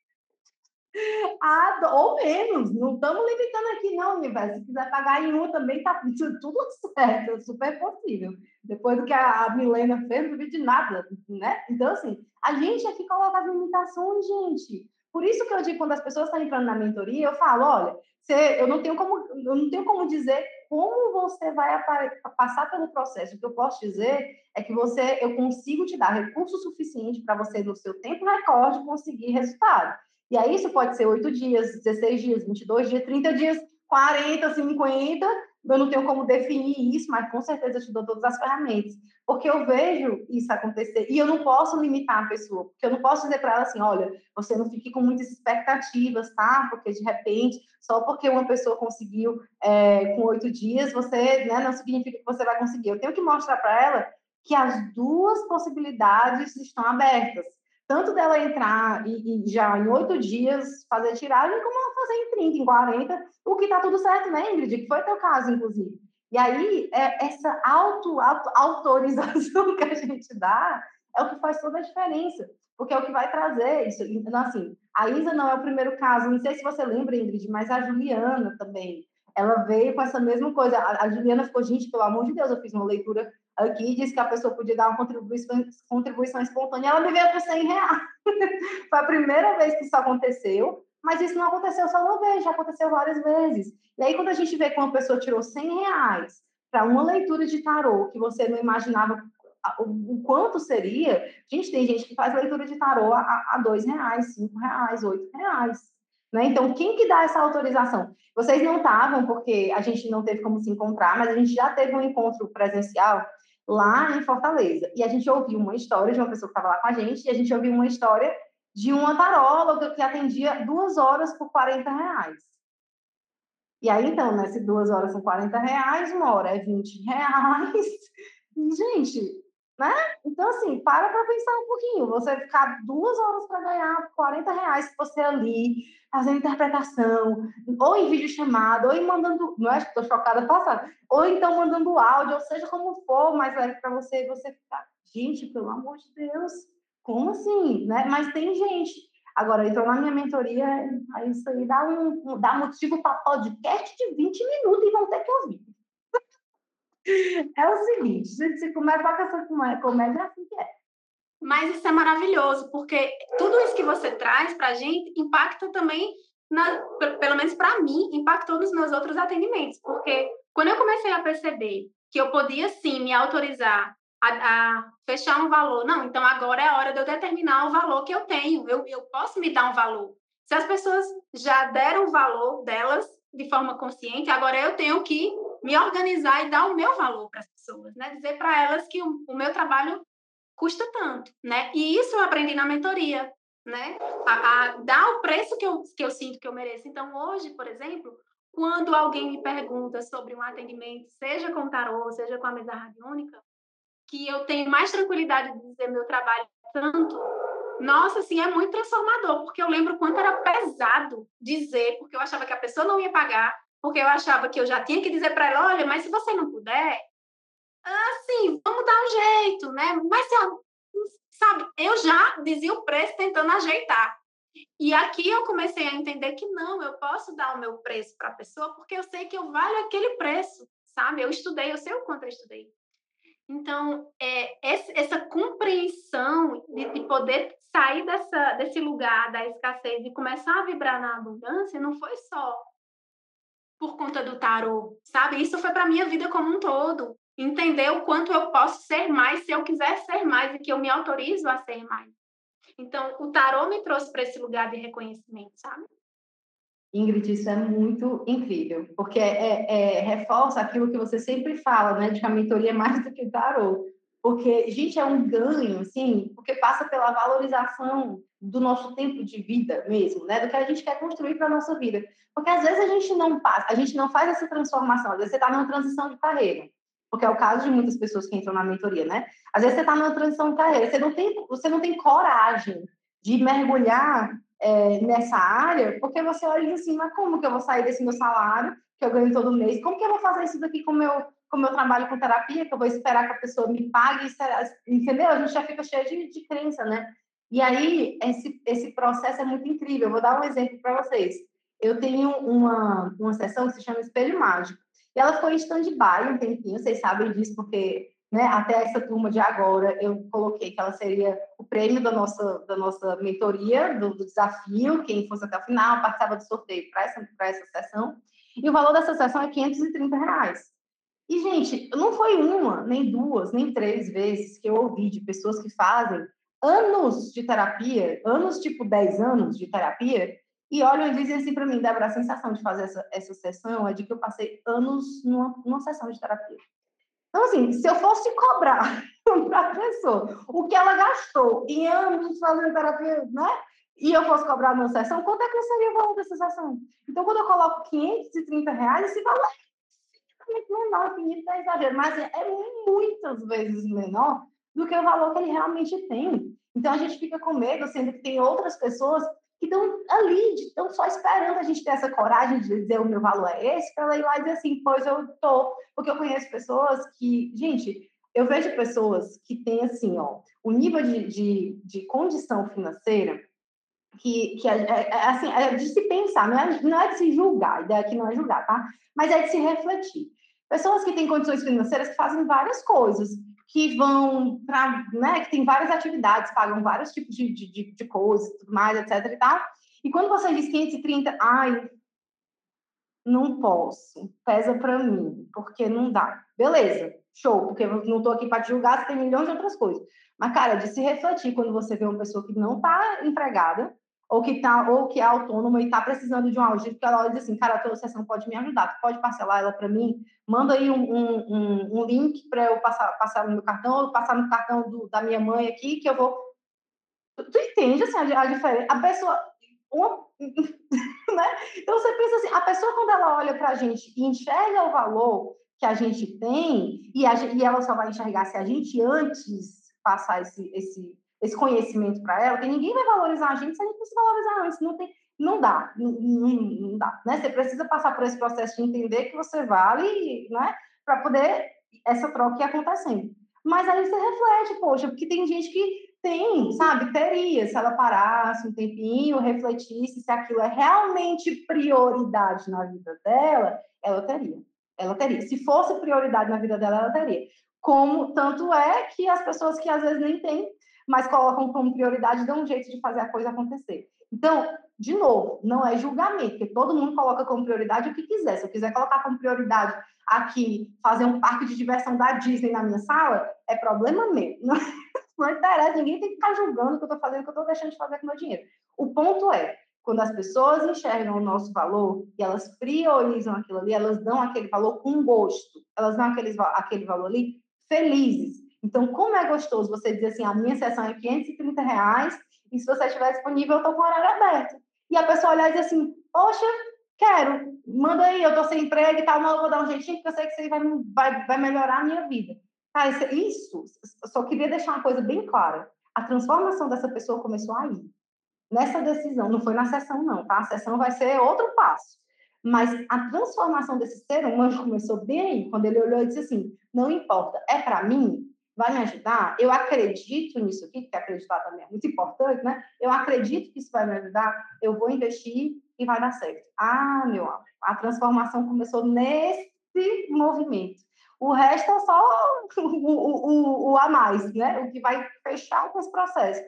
Ah, ou menos. Não estamos limitando aqui, não, universo. Se quiser pagar em um também, tá <laughs> tudo certo. É super possível. Depois do que a Milena fez, não vi de nada, né? Então, assim, a gente aqui coloca as limitações, gente. Por isso que eu digo, quando as pessoas estão entrando na mentoria, eu falo, olha, você, eu, não tenho como, eu não tenho como dizer como você vai passar pelo processo. O que eu posso dizer é que você, eu consigo te dar recurso suficiente para você, no seu tempo recorde, conseguir resultado. E aí isso pode ser 8 dias, 16 dias, 22 dias, 30 dias, 40, 50. Eu não tenho como definir isso, mas com certeza eu te dou todas as ferramentas. Porque eu vejo isso acontecer e eu não posso limitar a pessoa, porque eu não posso dizer para ela assim: olha, você não fique com muitas expectativas, tá? Porque de repente, só porque uma pessoa conseguiu é, com oito dias, você né, não significa que você vai conseguir. Eu tenho que mostrar para ela que as duas possibilidades estão abertas tanto dela entrar e, e já em oito dias fazer tiragem, como fazer em 30, em 40, o que está tudo certo, né, Ingrid? Que foi teu caso, inclusive. E aí, é, essa auto, auto, autorização <laughs> que a gente dá é o que faz toda a diferença, porque é o que vai trazer isso. Então, assim, a Isa não é o primeiro caso, não sei se você lembra, Ingrid, mas a Juliana também, ela veio com essa mesma coisa. A, a Juliana ficou, gente, pelo amor de Deus, eu fiz uma leitura aqui disse que a pessoa podia dar uma contribuição, contribuição espontânea, ela me veio por 100 reais. <laughs> Foi a primeira vez que isso aconteceu, mas isso não aconteceu só uma vez, já aconteceu várias vezes. E aí, quando a gente vê que uma pessoa tirou 100 reais para uma leitura de tarô que você não imaginava o, quanto seria, gente, tem gente que faz leitura de tarô a, a dois reais, cinco reais, oito reais. Né? Então, quem que dá essa autorização? Vocês não estavam, porque a gente não teve como se encontrar, mas a gente já teve um encontro presencial lá em Fortaleza. E a gente ouviu uma história de uma pessoa que estava lá com a gente, e a gente ouviu uma história de uma taróloga que atendia duas horas por 40 reais. E aí, então, né, se duas horas são 40 reais, uma hora é 20 reais. E, gente, né? Então, assim, para para pensar um pouquinho. Você ficar duas horas para ganhar 40 reais, você ali, fazendo interpretação, ou em vídeo chamado, ou mandando, não é? Estou chocada passada, ou então mandando áudio, ou seja, como for, mas é para você, você ficar, gente, pelo amor de Deus, como assim, né? Mas tem gente. Agora, entrou na minha mentoria, isso aí dá um, dá motivo para podcast de 20 minutos e vão ter que ouvir. <laughs> É o seguinte, se começa com essa comédia, é assim que é. Mas isso é maravilhoso, porque tudo isso que você traz para a gente impacta também, na, pelo menos para mim, impactou nos meus outros atendimentos. Porque quando eu comecei a perceber que eu podia sim me autorizar a, a, fechar um valor, não, então agora é a hora de eu determinar o valor que eu tenho, eu, eu posso me dar um valor. Se as pessoas já deram o valor delas de forma consciente, agora eu tenho que me organizar e dar o meu valor para as pessoas, né? Dizer para elas que o, o, meu trabalho custa tanto, né? E isso eu aprendi na mentoria, né? A, a, dar o preço que eu, que eu sinto que eu mereço. Então, hoje, por exemplo, quando alguém me pergunta sobre um atendimento, seja com tarô, seja com a mesa radiônica, que eu tenho mais tranquilidade de dizer meu trabalho tanto, nossa, assim, é muito transformador, porque eu lembro quanto era pesado dizer, porque eu achava que a pessoa não ia pagar, porque eu achava que eu já tinha que dizer para ela, olha, mas se você não puder, assim, vamos dar um jeito, né? Mas, sabe, eu já dizia o preço tentando ajeitar. E aqui eu comecei a entender que não, eu posso dar o meu preço para a pessoa porque eu sei que eu valho aquele preço, sabe? Eu estudei, eu sei o quanto eu estudei. Então, é, essa compreensão de, de, poder sair dessa, desse lugar da escassez e começar a vibrar na abundância não foi só por conta do tarô, sabe? Isso foi para minha vida como um todo entender o quanto eu posso ser mais se eu quiser ser mais e que eu me autorizo a ser mais. Então, o tarô me trouxe para esse lugar de reconhecimento, sabe? Ingrid, isso é muito incrível, porque é, é, é, reforça aquilo que você sempre fala, né, de que a mentoria é mais do que tarô. Porque, gente, é um ganho, assim, porque passa pela valorização do nosso tempo de vida mesmo, né, do que a gente quer construir para a nossa vida. Porque às vezes a gente não passa, a gente não faz essa transformação, às vezes você está numa transição de carreira porque é o caso de muitas pessoas que entram na mentoria, né? Às vezes você está numa transição de carreira, você não tem, você não tem coragem de mergulhar é, nessa área, porque você olha assim, mas como que eu vou sair desse meu salário, que eu ganho todo mês? Como que eu vou fazer isso daqui com meu, o meu trabalho com terapia, que eu vou esperar que a pessoa me pague, entendeu? A gente já fica cheio de, de crença, né? E aí, esse, esse processo é muito incrível. Eu vou dar um exemplo para vocês. Eu tenho uma, uma sessão que se chama Espelho Mágico. E ela ficou em stand-by um tempinho, vocês sabem disso, porque né, até essa turma de agora eu coloquei que ela seria o prêmio da nossa, da nossa mentoria, do, do desafio, quem fosse até o final, participava do sorteio para essa, essa sessão. E o valor dessa sessão é 530 reais. E, gente, não foi uma, nem duas, nem três vezes que eu ouvi de pessoas que fazem anos de terapia, anos tipo 10 anos de terapia, e olham e dizem assim para mim, Débora, a sensação de fazer essa, essa sessão é de que eu passei anos numa, numa sessão de terapia. Então, assim, se eu fosse cobrar <laughs> para a pessoa o que ela gastou em anos fazendo terapia, né? E eu fosse cobrar numa sessão, quanto é que seria o valor dessa sessão? Então, quando eu coloco 530 reais, esse valor é menor, 500 é exagero, mas é muitas vezes menor do que o valor que ele realmente tem. Então, a gente fica com medo, sendo que tem outras pessoas que estão ali, estão só esperando a gente ter essa coragem de dizer o meu valor é esse, para ela ir lá e dizer assim, pois eu tô. Porque eu conheço pessoas que, gente, eu vejo pessoas que têm assim, ó, o nível de, de, de condição financeira que, que é, é, é, assim, é de se pensar, não é, não é de se julgar, a ideia aqui não é julgar, tá? Mas é de se refletir. Pessoas que têm condições financeiras que fazem várias coisas, que vão para, né, que tem várias atividades, pagam vários tipos de, de, de coisas, tudo mais, etc e tal. E quando você diz 530, ai, não posso, pesa para mim, porque não dá. Beleza, show, porque eu não estou aqui para te julgar, você tem milhões de outras coisas. Mas, cara, de se refletir quando você vê uma pessoa que não está empregada, ou que, tá, ou que é autônoma e está precisando de um ajuda, porque ela diz assim, cara, a tua sessão pode me ajudar, tu pode parcelar ela para mim, manda aí um, um, um link para eu passar, passar no meu cartão, ou passar no cartão do, da minha mãe aqui, que eu vou... Tu, tu entende, assim, a, a diferença? A pessoa... Uma, <laughs> né? Então, você pensa assim, a pessoa, quando ela olha para a gente e enxerga o valor que a gente tem, e, a, e ela só vai enxergar se a gente antes passar esse, esse esse conhecimento para ela, que ninguém vai valorizar a gente se a gente não se valorizar antes. Não, tem, não dá, não, não, dá. Né? Você precisa passar por esse processo de entender que você vale, né? Para poder essa troca ir acontecendo. Mas aí você reflete, poxa, porque tem gente que tem, sabe, teria, se ela parasse um tempinho, refletisse se aquilo é realmente prioridade na vida dela, ela teria. Ela teria. Se fosse prioridade na vida dela, ela teria. Como tanto é que as pessoas que às vezes nem têm mas colocam como prioridade, dão um jeito de fazer a coisa acontecer. Então, de novo, não é julgamento, porque todo mundo coloca como prioridade o que quiser. Se eu quiser colocar como prioridade aqui fazer um parque de diversão da Disney na minha sala, é problema meu. Não, <laughs> não interessa, ninguém tem que ficar julgando o que eu estou fazendo, o que eu estou deixando de fazer com o meu dinheiro. O ponto é, quando as pessoas enxergam o nosso valor e elas priorizam aquilo ali, elas dão aquele valor com gosto, elas dão aquele, aquele valor ali felizes. Então, como é gostoso você dizer assim, a minha sessão é 530 reais e se você estiver disponível, eu estou com o horário aberto. E a pessoa olhar e dizer assim, poxa, quero, manda aí, eu estou sem emprego e tal, mas eu vou dar um jeitinho porque eu sei que aí vai, vai, vai melhorar a minha vida. Cara, isso, só queria deixar uma coisa bem clara. A transformação dessa pessoa começou aí. Nessa decisão, não foi na sessão não, tá? A sessão vai ser outro passo. Mas a transformação desse ser humano começou bem aí, quando ele olhou e disse assim, não importa, é para mim, vai me ajudar? Eu acredito nisso aqui, que acreditar também é muito importante, né? Eu acredito que isso vai me ajudar, eu vou investir e vai dar certo. Ah, meu amor, a transformação começou nesse movimento. O resto é só o, o, o, o a mais, né? O que vai fechar com esse processo.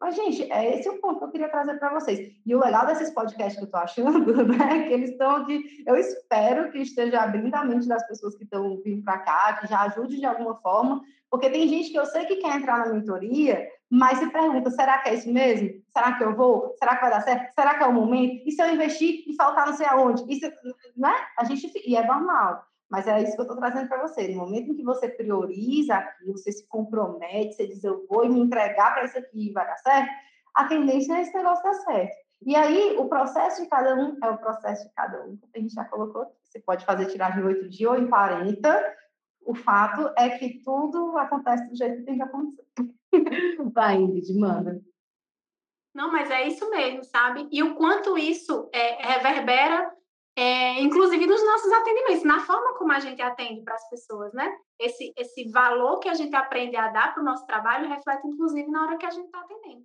Mas, gente, é esse o ponto que eu queria trazer para vocês. E o legal desses podcasts que eu estou achando, <laughs> né, que eles estão aqui, eu espero que esteja abrindo a mente das pessoas que estão vindo para cá, que já ajude de alguma forma, porque tem gente que eu sei que quer entrar na mentoria, mas se pergunta, será que é isso mesmo? Será que eu vou? Será que vai dar certo? Será que é o momento? E se eu investir e faltar não sei aonde? Isso, né? A gente, e é normal. Mas é isso que eu estou trazendo para você. No momento em que você prioriza aquilo, você se compromete, você diz, eu vou me entregar para isso aqui e vai dar certo, a tendência é esse negócio dar certo. E aí, o processo de cada um é o processo de cada um. A gente já colocou. Você pode fazer tiragem em 8 dias ou em 40. O fato é que tudo acontece do jeito que tem que acontecer. <laughs> Vai, Ingrid, manda. Não, mas é isso mesmo, sabe? E o quanto isso é, reverbera é, inclusive nos nossos atendimentos, na forma como a gente atende para as pessoas, né? Esse, esse valor que a gente aprende a dar para o nosso trabalho reflete, inclusive, na hora que a gente está atendendo.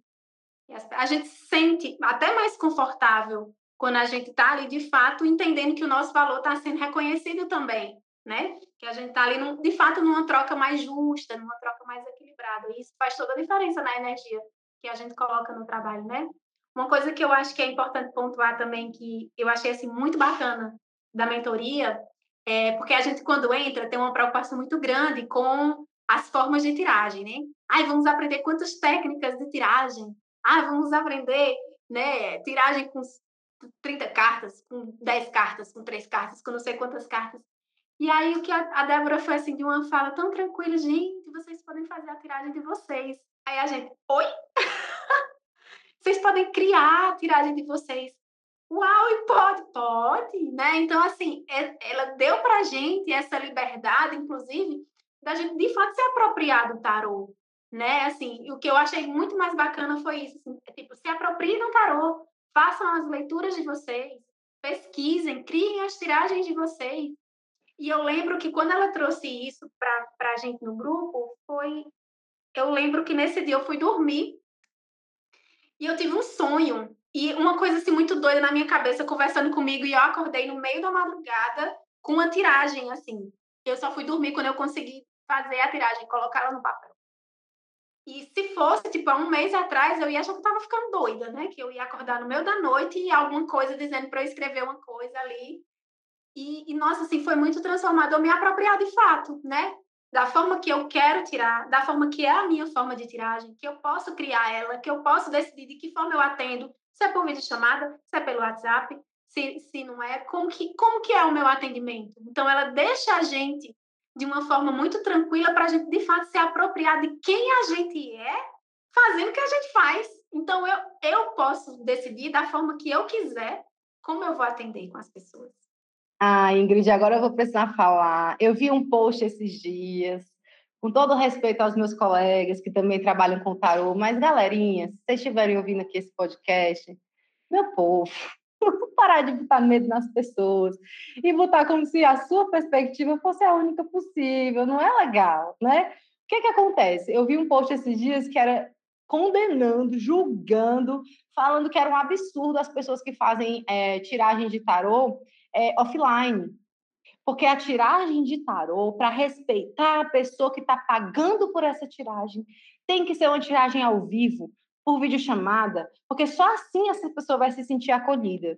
A gente se sente até mais confortável quando a gente está ali, de fato, entendendo que o nosso valor está sendo reconhecido também, né? A gente está ali, num, de fato, numa troca mais justa, numa troca mais equilibrada. E isso faz toda a diferença na energia que a gente coloca no trabalho, né? Uma coisa que eu acho que é importante pontuar também, que eu achei assim, muito bacana da mentoria, é porque a gente, quando entra, tem uma preocupação muito grande com as formas de tiragem, né? Ai, vamos aprender quantas técnicas de tiragem. Ai, vamos aprender, né, tiragem com 30 cartas, com 10 cartas, com 3 cartas, com não sei quantas cartas. E aí o que a, a Débora foi assim de uma fala tão tranquila, gente, vocês podem fazer a tiragem de vocês. Aí a gente, oi? <laughs> vocês podem criar a tiragem de vocês. Uau, e pode, pode, né? Então, assim, ela deu pra gente essa liberdade, inclusive, da gente, de fato, se apropriar do tarô, né? Assim, o que eu achei muito mais bacana foi isso, assim, é, tipo, se apropriem do tarô, façam as leituras de vocês, pesquisem, criem as tiragens de vocês, e eu lembro que quando ela trouxe isso para a gente no grupo, foi. Eu lembro que nesse dia eu fui dormir e eu tive um sonho. E uma coisa assim muito doida na minha cabeça conversando comigo, e eu acordei no meio da madrugada com uma tiragem, assim. Eu só fui dormir quando eu consegui fazer a tiragem, colocá-la no papel. E se fosse, tipo, há um mês atrás, eu ia achar que eu tava ficando doida, né? Que eu ia acordar no meio da noite e alguma coisa dizendo para eu escrever uma coisa ali. E, e, nossa, assim, foi muito transformador me apropriar de fato, né? Da forma que eu quero tirar, da forma que é a minha forma de tiragem, que eu posso criar ela, que eu posso decidir de que forma eu atendo, se é por vídeo chamada, se é pelo WhatsApp, se, se não é, como que, como que é o meu atendimento. Então, ela deixa a gente de uma forma muito tranquila para a gente, de fato, se apropriar de quem a gente é, fazendo o que a gente faz. Então, eu, eu posso decidir da forma que eu quiser como eu vou atender com as pessoas. Ah, Ingrid, agora eu vou precisar falar. Eu vi um post esses dias, com todo respeito aos meus colegas que também trabalham com tarô, mas galerinha, se vocês estiverem ouvindo aqui esse podcast, meu povo, <laughs> parar de botar medo nas pessoas e botar como se a sua perspectiva fosse a única possível, não é legal, né? O que que acontece? Eu vi um post esses dias que era condenando, julgando, falando que era um absurdo as pessoas que fazem é, tiragem de tarô é, offline. Porque a tiragem de tarô, para respeitar a pessoa que está pagando por essa tiragem, tem que ser uma tiragem ao vivo, por videochamada, porque só assim essa pessoa vai se sentir acolhida.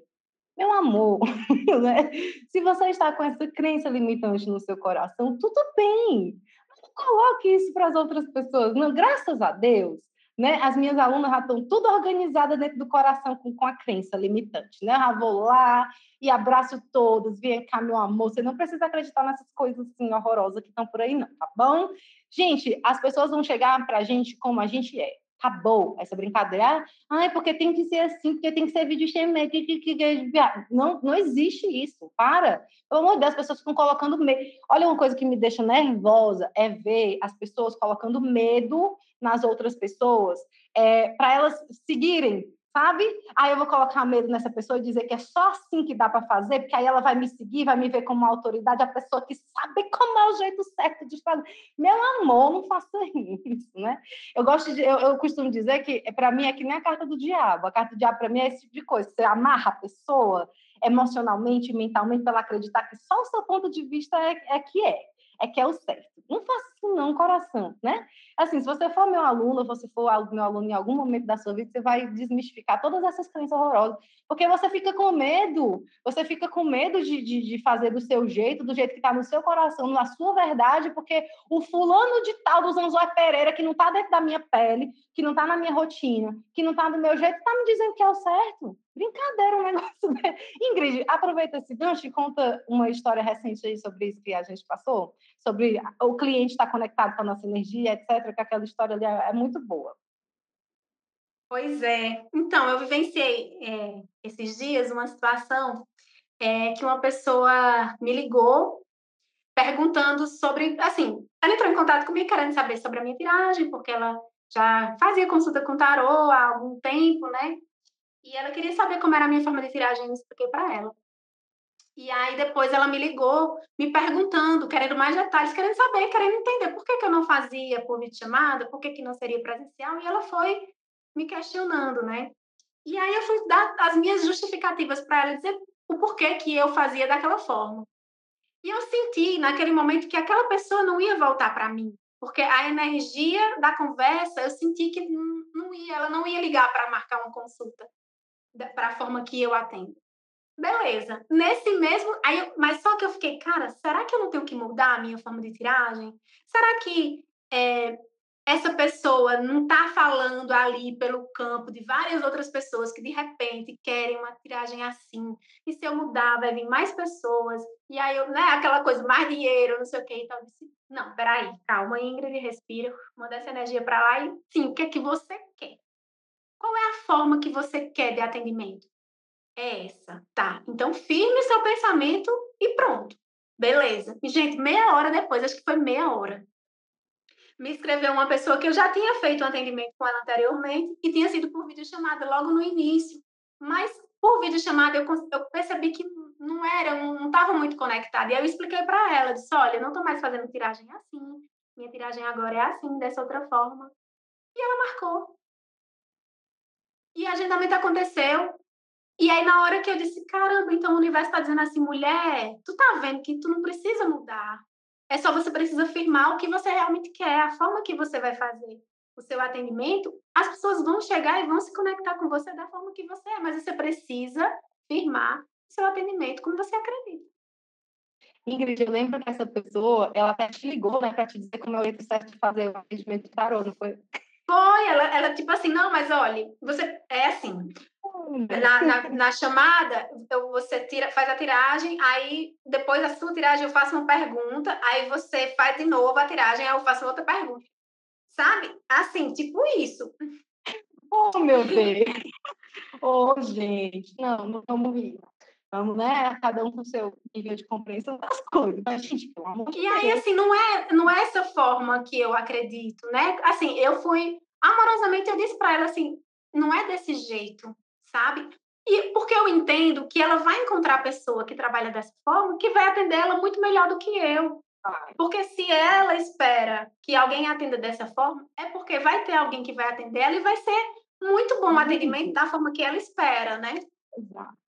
Meu amor, <laughs> né? se você está com essa crença limitante no seu coração, tudo bem. Não coloque isso para as outras pessoas. Não, graças a Deus, né? As minhas alunas já estão tudo organizadas dentro do coração com, com a crença limitante, né? Já vou lá e abraço todos, vem cá, meu amor. Você não precisa acreditar nessas coisas assim horrorosas que estão por aí, não, tá bom? Gente, as pessoas vão chegar para a gente como a gente é. Acabou essa brincadeira. Ai, porque tem que ser assim, porque tem que ser vídeo chamado. Não, não existe isso. Para. Pelo amor de Deus, as pessoas ficam colocando medo. Olha, uma coisa que me deixa nervosa é ver as pessoas colocando medo nas outras pessoas é, para elas seguirem sabe? Aí eu vou colocar medo nessa pessoa e dizer que é só assim que dá para fazer, porque aí ela vai me seguir, vai me ver como uma autoridade, a pessoa que sabe como é o jeito certo de fazer. Meu amor, não faça isso, né? Eu gosto de, eu, eu costumo dizer que para mim é que nem a carta do diabo. A carta do diabo para mim é esse tipo de coisa. Você amarra a pessoa emocionalmente, mentalmente, para ela acreditar que só o seu ponto de vista é, é que é é que é o certo. Não faça não, coração, né? Assim, se você for meu aluno, você for meu aluno em algum momento da sua vida, você vai desmistificar todas essas crenças horrorosas, porque você fica com medo, você fica com medo de, de, de fazer do seu jeito, do jeito que está no seu coração, na sua verdade, porque o fulano de tal do Zanzói Pereira, que não está dentro da minha pele, que não está na minha rotina, que não está do meu jeito, está me dizendo que é o certo. Brincadeira um <laughs> negócio. Ingrid, aproveita esse gancho e conta uma história recente aí sobre isso que a gente passou, sobre o cliente estar tá conectado com a nossa energia, etc., que aquela história ali é, é muito boa. Pois é. Então, eu vivenciei é, esses dias uma situação é, que uma pessoa me ligou perguntando sobre, assim, ela entrou em contato comigo querendo saber sobre a minha tiragem, porque ela já fazia consulta com tarô há algum tempo, né? E ela queria saber como era a minha forma de tiragem, eu expliquei para ela. E aí depois ela me ligou, me perguntando, querendo mais detalhes, querendo saber, querendo entender por que, que eu não fazia por videochamada, por que, que não seria presencial, e ela foi me questionando, né? E aí eu fui dar as minhas justificativas para ela dizer o porquê que eu fazia daquela forma. E eu senti naquele momento que aquela pessoa não ia voltar para mim, porque a energia da conversa, eu senti que não ia, ela não ia ligar para marcar uma consulta para a forma que eu atendo. Beleza. Nesse mesmo. Aí, mas só que eu fiquei, cara, será que eu não tenho que mudar a minha forma de tiragem? Será que é, essa pessoa não está falando ali pelo campo de várias outras pessoas que de repente querem uma tiragem assim. E se eu mudar, vai vir mais pessoas. E aí, eu, né, aquela coisa, mais dinheiro, não sei o que e tal. Disse, não, peraí, calma, Ingrid, respira, manda essa energia para lá e sim, o que é que você quer? Qual é a forma que você quer de atendimento? É essa, tá? Então, firme seu pensamento e pronto. Beleza. E, gente, meia hora depois, acho que foi meia hora, me escreveu uma pessoa que eu já tinha feito um atendimento com ela anteriormente e tinha sido por videochamada logo no início. Mas por videochamada eu, eu percebi que não era, não estava muito conectada. E eu expliquei para ela, disse, olha, não estou mais fazendo tiragem assim, minha tiragem agora é assim, dessa outra forma. E ela marcou. E agendamento aconteceu. E aí, na hora que eu disse, caramba, então o universo está dizendo assim, mulher, tu tá vendo que tu não precisa mudar. É só você precisa firmar o que você realmente quer, a forma que você vai fazer o seu atendimento. As pessoas vão chegar e vão se conectar com você da forma que você é, mas você precisa firmar o seu atendimento como você acredita. Ingrid, eu lembro que essa pessoa, ela até te ligou, né, para te dizer como é o jeito certo de fazer o atendimento de tarô, não foi? Foi, ela, ela tipo assim, não, mas olha, você é assim, na, na, <laughs> na, chamada, você tira, faz a tiragem, aí depois da sua tiragem eu faço uma pergunta, aí você faz de novo a tiragem, aí eu faço outra pergunta. Sabe? Assim, tipo isso. Oh, meu Deus! Oh, gente, não, não vamos rir. Vamos, né? Cada um com seu nível de compreensão das coisas. Mas, gente, pelo amor de E aí, assim, não é, não é essa forma que eu acredito, né? Assim, eu fui amorosamente, eu disse para ela assim, não é desse jeito, sabe? E porque eu entendo que ela vai encontrar a pessoa que trabalha dessa forma que vai atender ela muito melhor do que eu. Porque se ela espera que alguém atenda dessa forma, é porque vai ter alguém que vai atender ela e vai ser muito bom o atendimento da forma que ela espera, né? Exato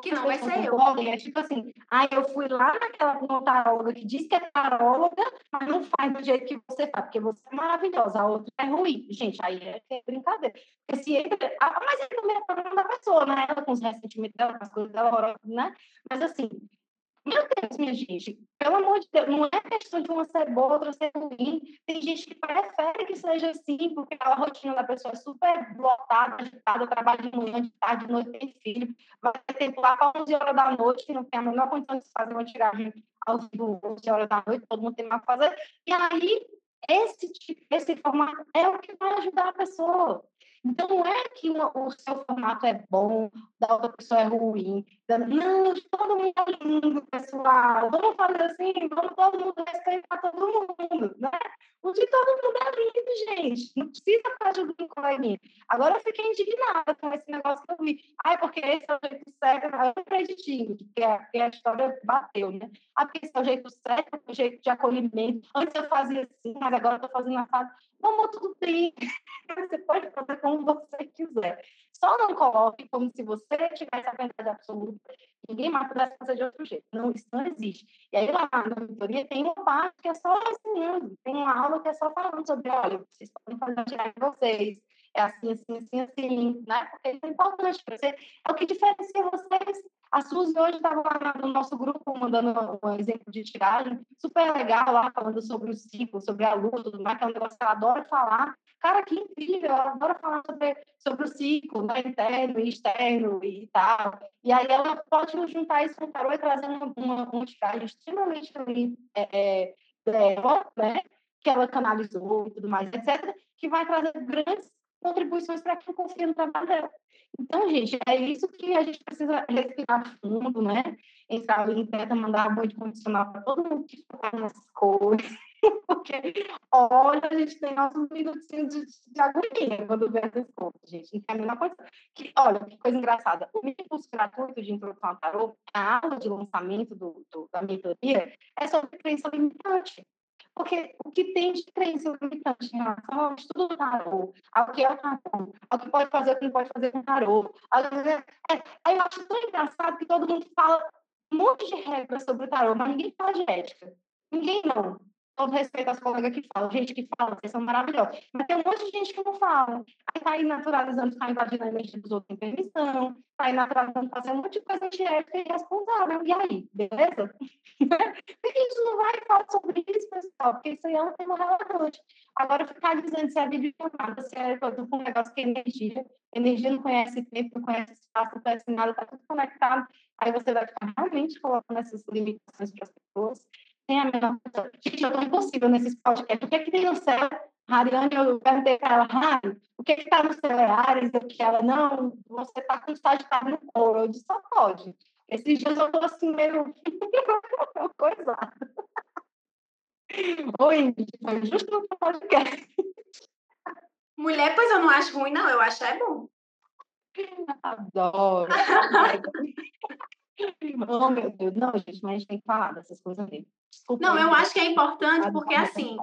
que não vai ser eu. É tipo assim, ah, eu fui lá naquela taróloga que diz que é taróloga, mas não faz do jeito que você faz, porque você é maravilhosa, a outra é ruim. Gente, aí é, é brincadeira. Porque se ele, ah, mas ele também é problema da pessoa, né? Ela com os ressentimentos dela, com as coisas dela, né? Mas assim, meu Deus, minha gente, pelo amor de Deus, não é questão de uma ser boa, outra ser ruim. Tem gente que prefere que seja assim, porque a rotina da pessoa é super lotada, agitada, trabalha de manhã, de tarde, de noite, tem filho, vai ter lá para 11 horas da noite, que não tem a menor condição de fazer uma tiragem ao vivo 11 horas da noite, todo mundo tem mais para fazer. E aí, esse, esse formato é o que vai ajudar a pessoa. Então, não é que o seu formato é bom, da outra pessoa é ruim. Não, todo mundo é lindo, pessoal. Vamos fazer assim, vamos todo mundo respeitar todo mundo, né? O de todo mundo é lindo, gente. Não precisa ficar jogando coleguinha. Agora eu fiquei indignada com esse negócio que eu vi. Ai, porque esse é o jeito certo. Eu acredito que a, que a história bateu, né? Ah, porque esse é o jeito certo, o jeito de acolhimento. Antes eu fazia assim, mas agora eu tô fazendo assado. Vamos, tudo bem. <laughs> Você pode fazer como você quiser. Só não coloque como se você tivesse a verdade absoluta. Ninguém mais pudesse fazer de outro jeito. Não, isso não existe. E aí, lá na mentoria, tem uma parte que é só ensinando. Tem uma aula que é só falando sobre, olha, vocês podem fazer a tiragem de vocês. É assim, assim, assim, assim, né? Porque é importante para você. É o que diferencia vocês. A Suzy hoje estava no nosso grupo mandando um exemplo de tiragem, super legal lá, falando sobre o ciclo, sobre a lua, tudo mais, que é um negócio que ela adora falar. Cara, que incrível, ela adora falar sobre, sobre o ciclo, né, interno e externo e tal. E aí ela pode juntar isso com o tarô e trazer uma, uma, uma tiragem extremamente é, é, dela, né, que ela canalizou e tudo mais, etc., que vai trazer grandes contribuições para quem confia no trabalho dela. Então, gente, é isso que a gente precisa respirar fundo, né? Entrar ali tenta mandar muito condicional para todo mundo que está nessas coisas. Porque, olha, a gente tem nossos minutinhos de, de agonia quando vê essas coisas, gente. Não tem a menor coisa. Que, olha, que coisa engraçada. O meu curso gratuito de introdução ao tarô, a aula de lançamento do, do da mentoria, é sobre crença limitante. Porque o que tem de crença limitante em relação ao estudo do tarô, ao que é o tarô, ao que pode fazer, o que não pode fazer com o tarô. É, aí eu acho tão engraçado que todo mundo fala um monte de regras sobre o tarô, mas ninguém fala de ética. Ninguém não. Todo respeito às colegas que falam, gente que fala, vocês são maravilhosos. Mas tem um monte de gente que não fala. Aí está aí naturalizando ficar invadindo a energia dos outros sem permissão, está aí naturalizando fazer um monte de coisa antiética e irresponsável. E aí, beleza? <laughs> Por que a gente não vai falar sobre isso, pessoal? Porque isso aí é um tema relevante. Agora, ficar dizendo se é videochamada, se é um negócio que é energia, energia não conhece tempo, não conhece espaço, não conhece nada, está tudo conectado. Aí você vai ficar realmente colocando essas limitações para as pessoas. Sem a menor Gente, é tão impossível nesses podcasts. O que é que tem no céu? Mariane, eu perguntei para ela, Rari, o que é está no céu? É Ares? Eu que ela, não, você está com estágio no couro. Eu disse, só pode. Esses dias eu estou assim, meio <laughs> coisada. Oi, foi justo no podcast. Mulher, pois eu não acho ruim, não. Eu acho é bom. <laughs> Adoro. Oh, meu <laughs> Deus. Não, gente, mas a gente tem que falar dessas coisas mesmo. Desculpa, não, eu acho que é importante porque, assim,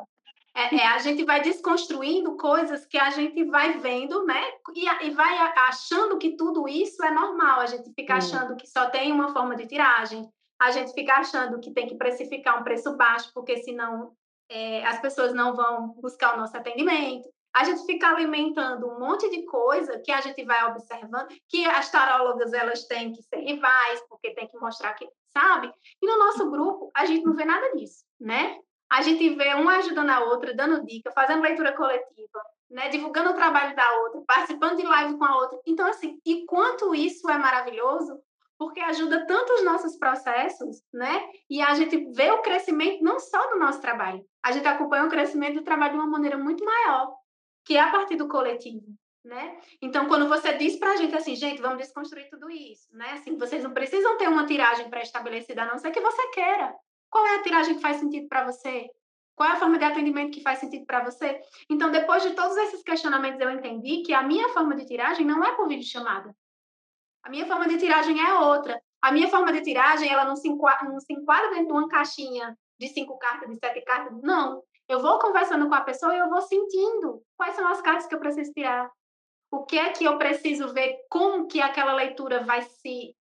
é, é, a gente vai desconstruindo coisas que a gente vai vendo, né? E, e, vai achando que tudo isso é normal. A gente fica achando que só tem uma forma de tiragem. A gente fica achando que tem que precificar um preço baixo, porque senão é, as pessoas não vão buscar o nosso atendimento a gente fica alimentando um monte de coisa que a gente vai observando, que as tarólogas elas têm que ser rivais, porque tem que mostrar que, sabe? E no nosso grupo, a gente não vê nada disso, né? A gente vê uma ajudando a outra, dando dica, fazendo leitura coletiva, né? divulgando o trabalho da outra, participando de live com a outra. Então, assim, e quanto isso é maravilhoso, porque ajuda tanto os nossos processos, né? E a gente vê o crescimento não só do nosso trabalho, a gente acompanha o crescimento do trabalho de uma maneira muito maior que é a partir do coletivo, né? Então, quando você diz para a gente assim, gente, vamos desconstruir tudo isso, né? Assim, vocês não precisam ter uma tiragem pré-estabelecida, a não ser que você queira. Qual é a tiragem que faz sentido para você? Qual é a forma de atendimento que faz sentido para você? Então, depois de todos esses questionamentos, eu entendi que a minha forma de tiragem não é por vídeo chamada. A minha forma de tiragem é outra. A minha forma de tiragem, ela não se enquadra, não se enquadra dentro de uma caixinha de cinco cartas, de sete cartas. Não. Eu vou conversando com a pessoa e eu vou sentindo quais são as cartas que eu preciso tirar. O que é que eu preciso ver, como que aquela leitura vai se,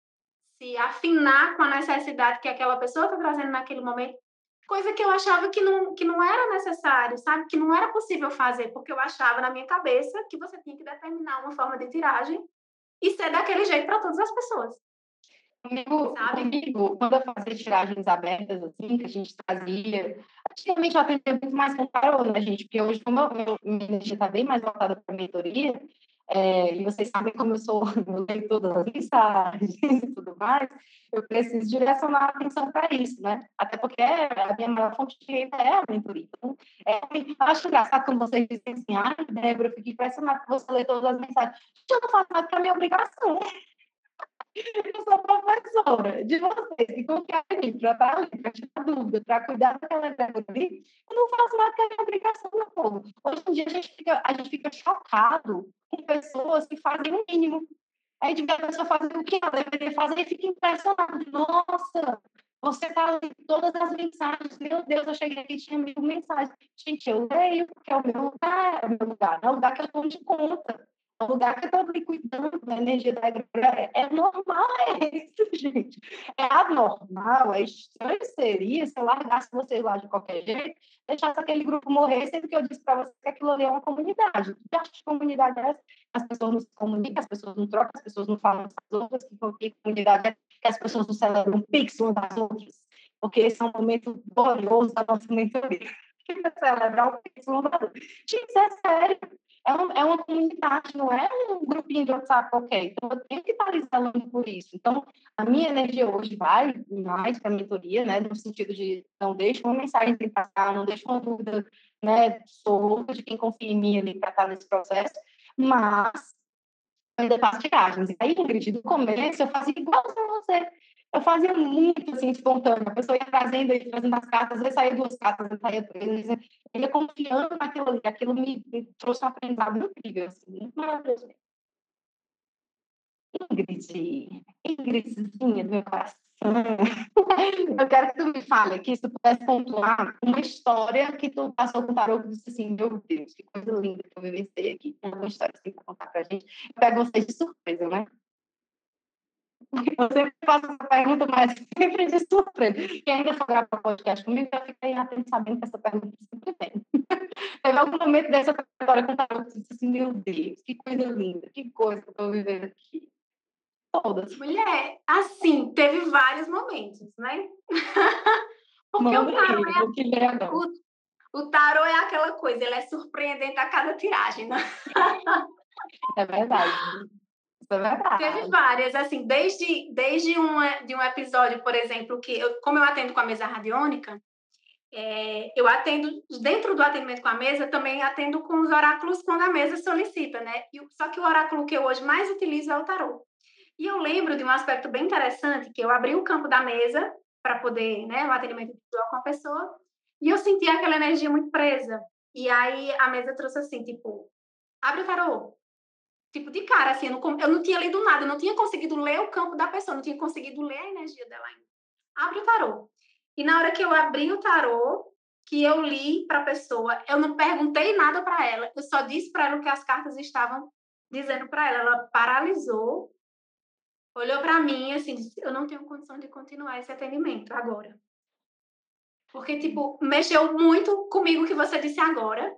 se afinar com a necessidade que aquela pessoa está trazendo naquele momento. Coisa que eu achava que não, que não era necessário, sabe? Que não era possível fazer, porque eu achava na minha cabeça que você tinha que determinar uma forma de tiragem e ser daquele jeito para todas as pessoas. Comigo, comigo, quando eu fazia tiragens abertas, assim, que a gente fazia, antigamente eu atendia muito mais com tarô, né, gente? Porque hoje, como eu, minha energia está bem mais voltada para a mentoria, é, e vocês sabem como eu sou, <laughs> leio todas as mensagens e tudo mais, eu preciso direcionar a atenção para isso, né? Até porque a minha maior fonte de renda é a mentoria. Então, é, eu acho engraçado quando vocês dizem assim, ai, Débora, eu fiquei impressionada que você lê todas as mensagens. Eu não faço nada que é a minha obrigação. Eu sou professora de vocês que confiar em mim para estar ali, para tirar dúvida, para cuidar daquela greve ali. Eu não faço nada que é minha obrigação, meu povo. Hoje em dia a gente fica, a gente fica chocado com pessoas que fazem o mínimo. Aí de a pessoa fazer o que ela deveria fazer e fica impressionado. Nossa, você está lendo todas as mensagens. Meu Deus, eu cheguei aqui e tinha mil mensagens. Gente, eu leio, porque é o meu lugar, é o meu lugar, é o lugar que eu estou de conta o lugar que ali cuidando da energia da agricultura. É normal, é isso, <laughs> gente. É anormal, é estranho seria se eu largasse vocês lá de qualquer jeito, deixasse aquele grupo morrer, sendo que eu disse para vocês que aquilo ali é uma comunidade. Que acha de comunidade é essa? As pessoas não se comunicam, as pessoas não trocam, as pessoas não falam com as outras, que comunidade é que as pessoas não celebram pix umas das outras, porque esse é um momento glorioso da nossa mentoria. <laughs> celebrar o pix uma das outras. Gente, é sério é, um, é uma comunidade, não é um grupinho de WhatsApp qualquer. Então, eu tenho que estar zelando por isso. Então, a minha energia hoje vai mais para a mentoria, né? No sentido de não deixe uma mensagem sem passar, não deixe uma dúvida, né? Sou louca de quem confia em mim ali para estar nesse processo, mas ainda faço tiragens. Aí, Ingrid, no começo, eu fazia igual a você eu fazia muito assim, espontâneo. A pessoa ia trazendo, ia trazendo as cartas, vezes saía duas cartas, às saía três, eu ia confiando naquilo ali. Aquilo me, me trouxe um aprendizado incrível, assim, muito maravilhoso. Ingrid, Ingridzinha do meu coração, <laughs> eu quero que tu me fale aqui, se tu pudesse pontuar uma história que tu passou com o tarô e disse assim, meu Deus, que coisa linda que eu vivenciei aqui. Uma história assim para contar pra gente. Eu pego vocês de surpresa, né? Eu sempre faço essa pergunta, mas sempre de surpresa. Quem ainda for gravar podcast comigo, já fica aí atento sabendo que essa pergunta sempre tem. <laughs> Teve algum momento dessa história que eu estava assim, meu Deus, que coisa linda, que coisa que eu estou vivendo aqui. Todas. Mulher, assim, teve vários momentos, né? <laughs> Porque o tarô, é, o, o tarô é aquela coisa, ele é surpreendente a cada tiragem, né? É verdade. <laughs> É verdade. Teve várias, assim, desde, desde um, de um episódio, por exemplo, que eu, como eu atendo com a mesa radiônica, é, eu atendo, dentro do atendimento com a mesa, também atendo com os oráculos quando a mesa solicita, né? E, só que o oráculo que eu hoje mais utilizo é o tarô. E eu lembro de um aspecto bem interessante, que eu abri o campo da mesa para poder, né, o atendimento individual com a pessoa, e eu senti aquela energia muito presa. E aí a mesa trouxe assim, tipo, abre o tarô, tipo, de cara, assim, eu não, eu não tinha lido nada, eu não tinha conseguido ler o campo da pessoa, não tinha conseguido ler a energia dela ainda. Abre o tarô. E na hora que eu abri o tarô, que eu li para a pessoa, eu não perguntei nada para ela, eu só disse para ela o que as cartas estavam dizendo para ela. Ela paralisou, olhou para mim assim, disse, eu não tenho condição de continuar esse atendimento agora. Porque, tipo, mexeu muito comigo que você disse agora.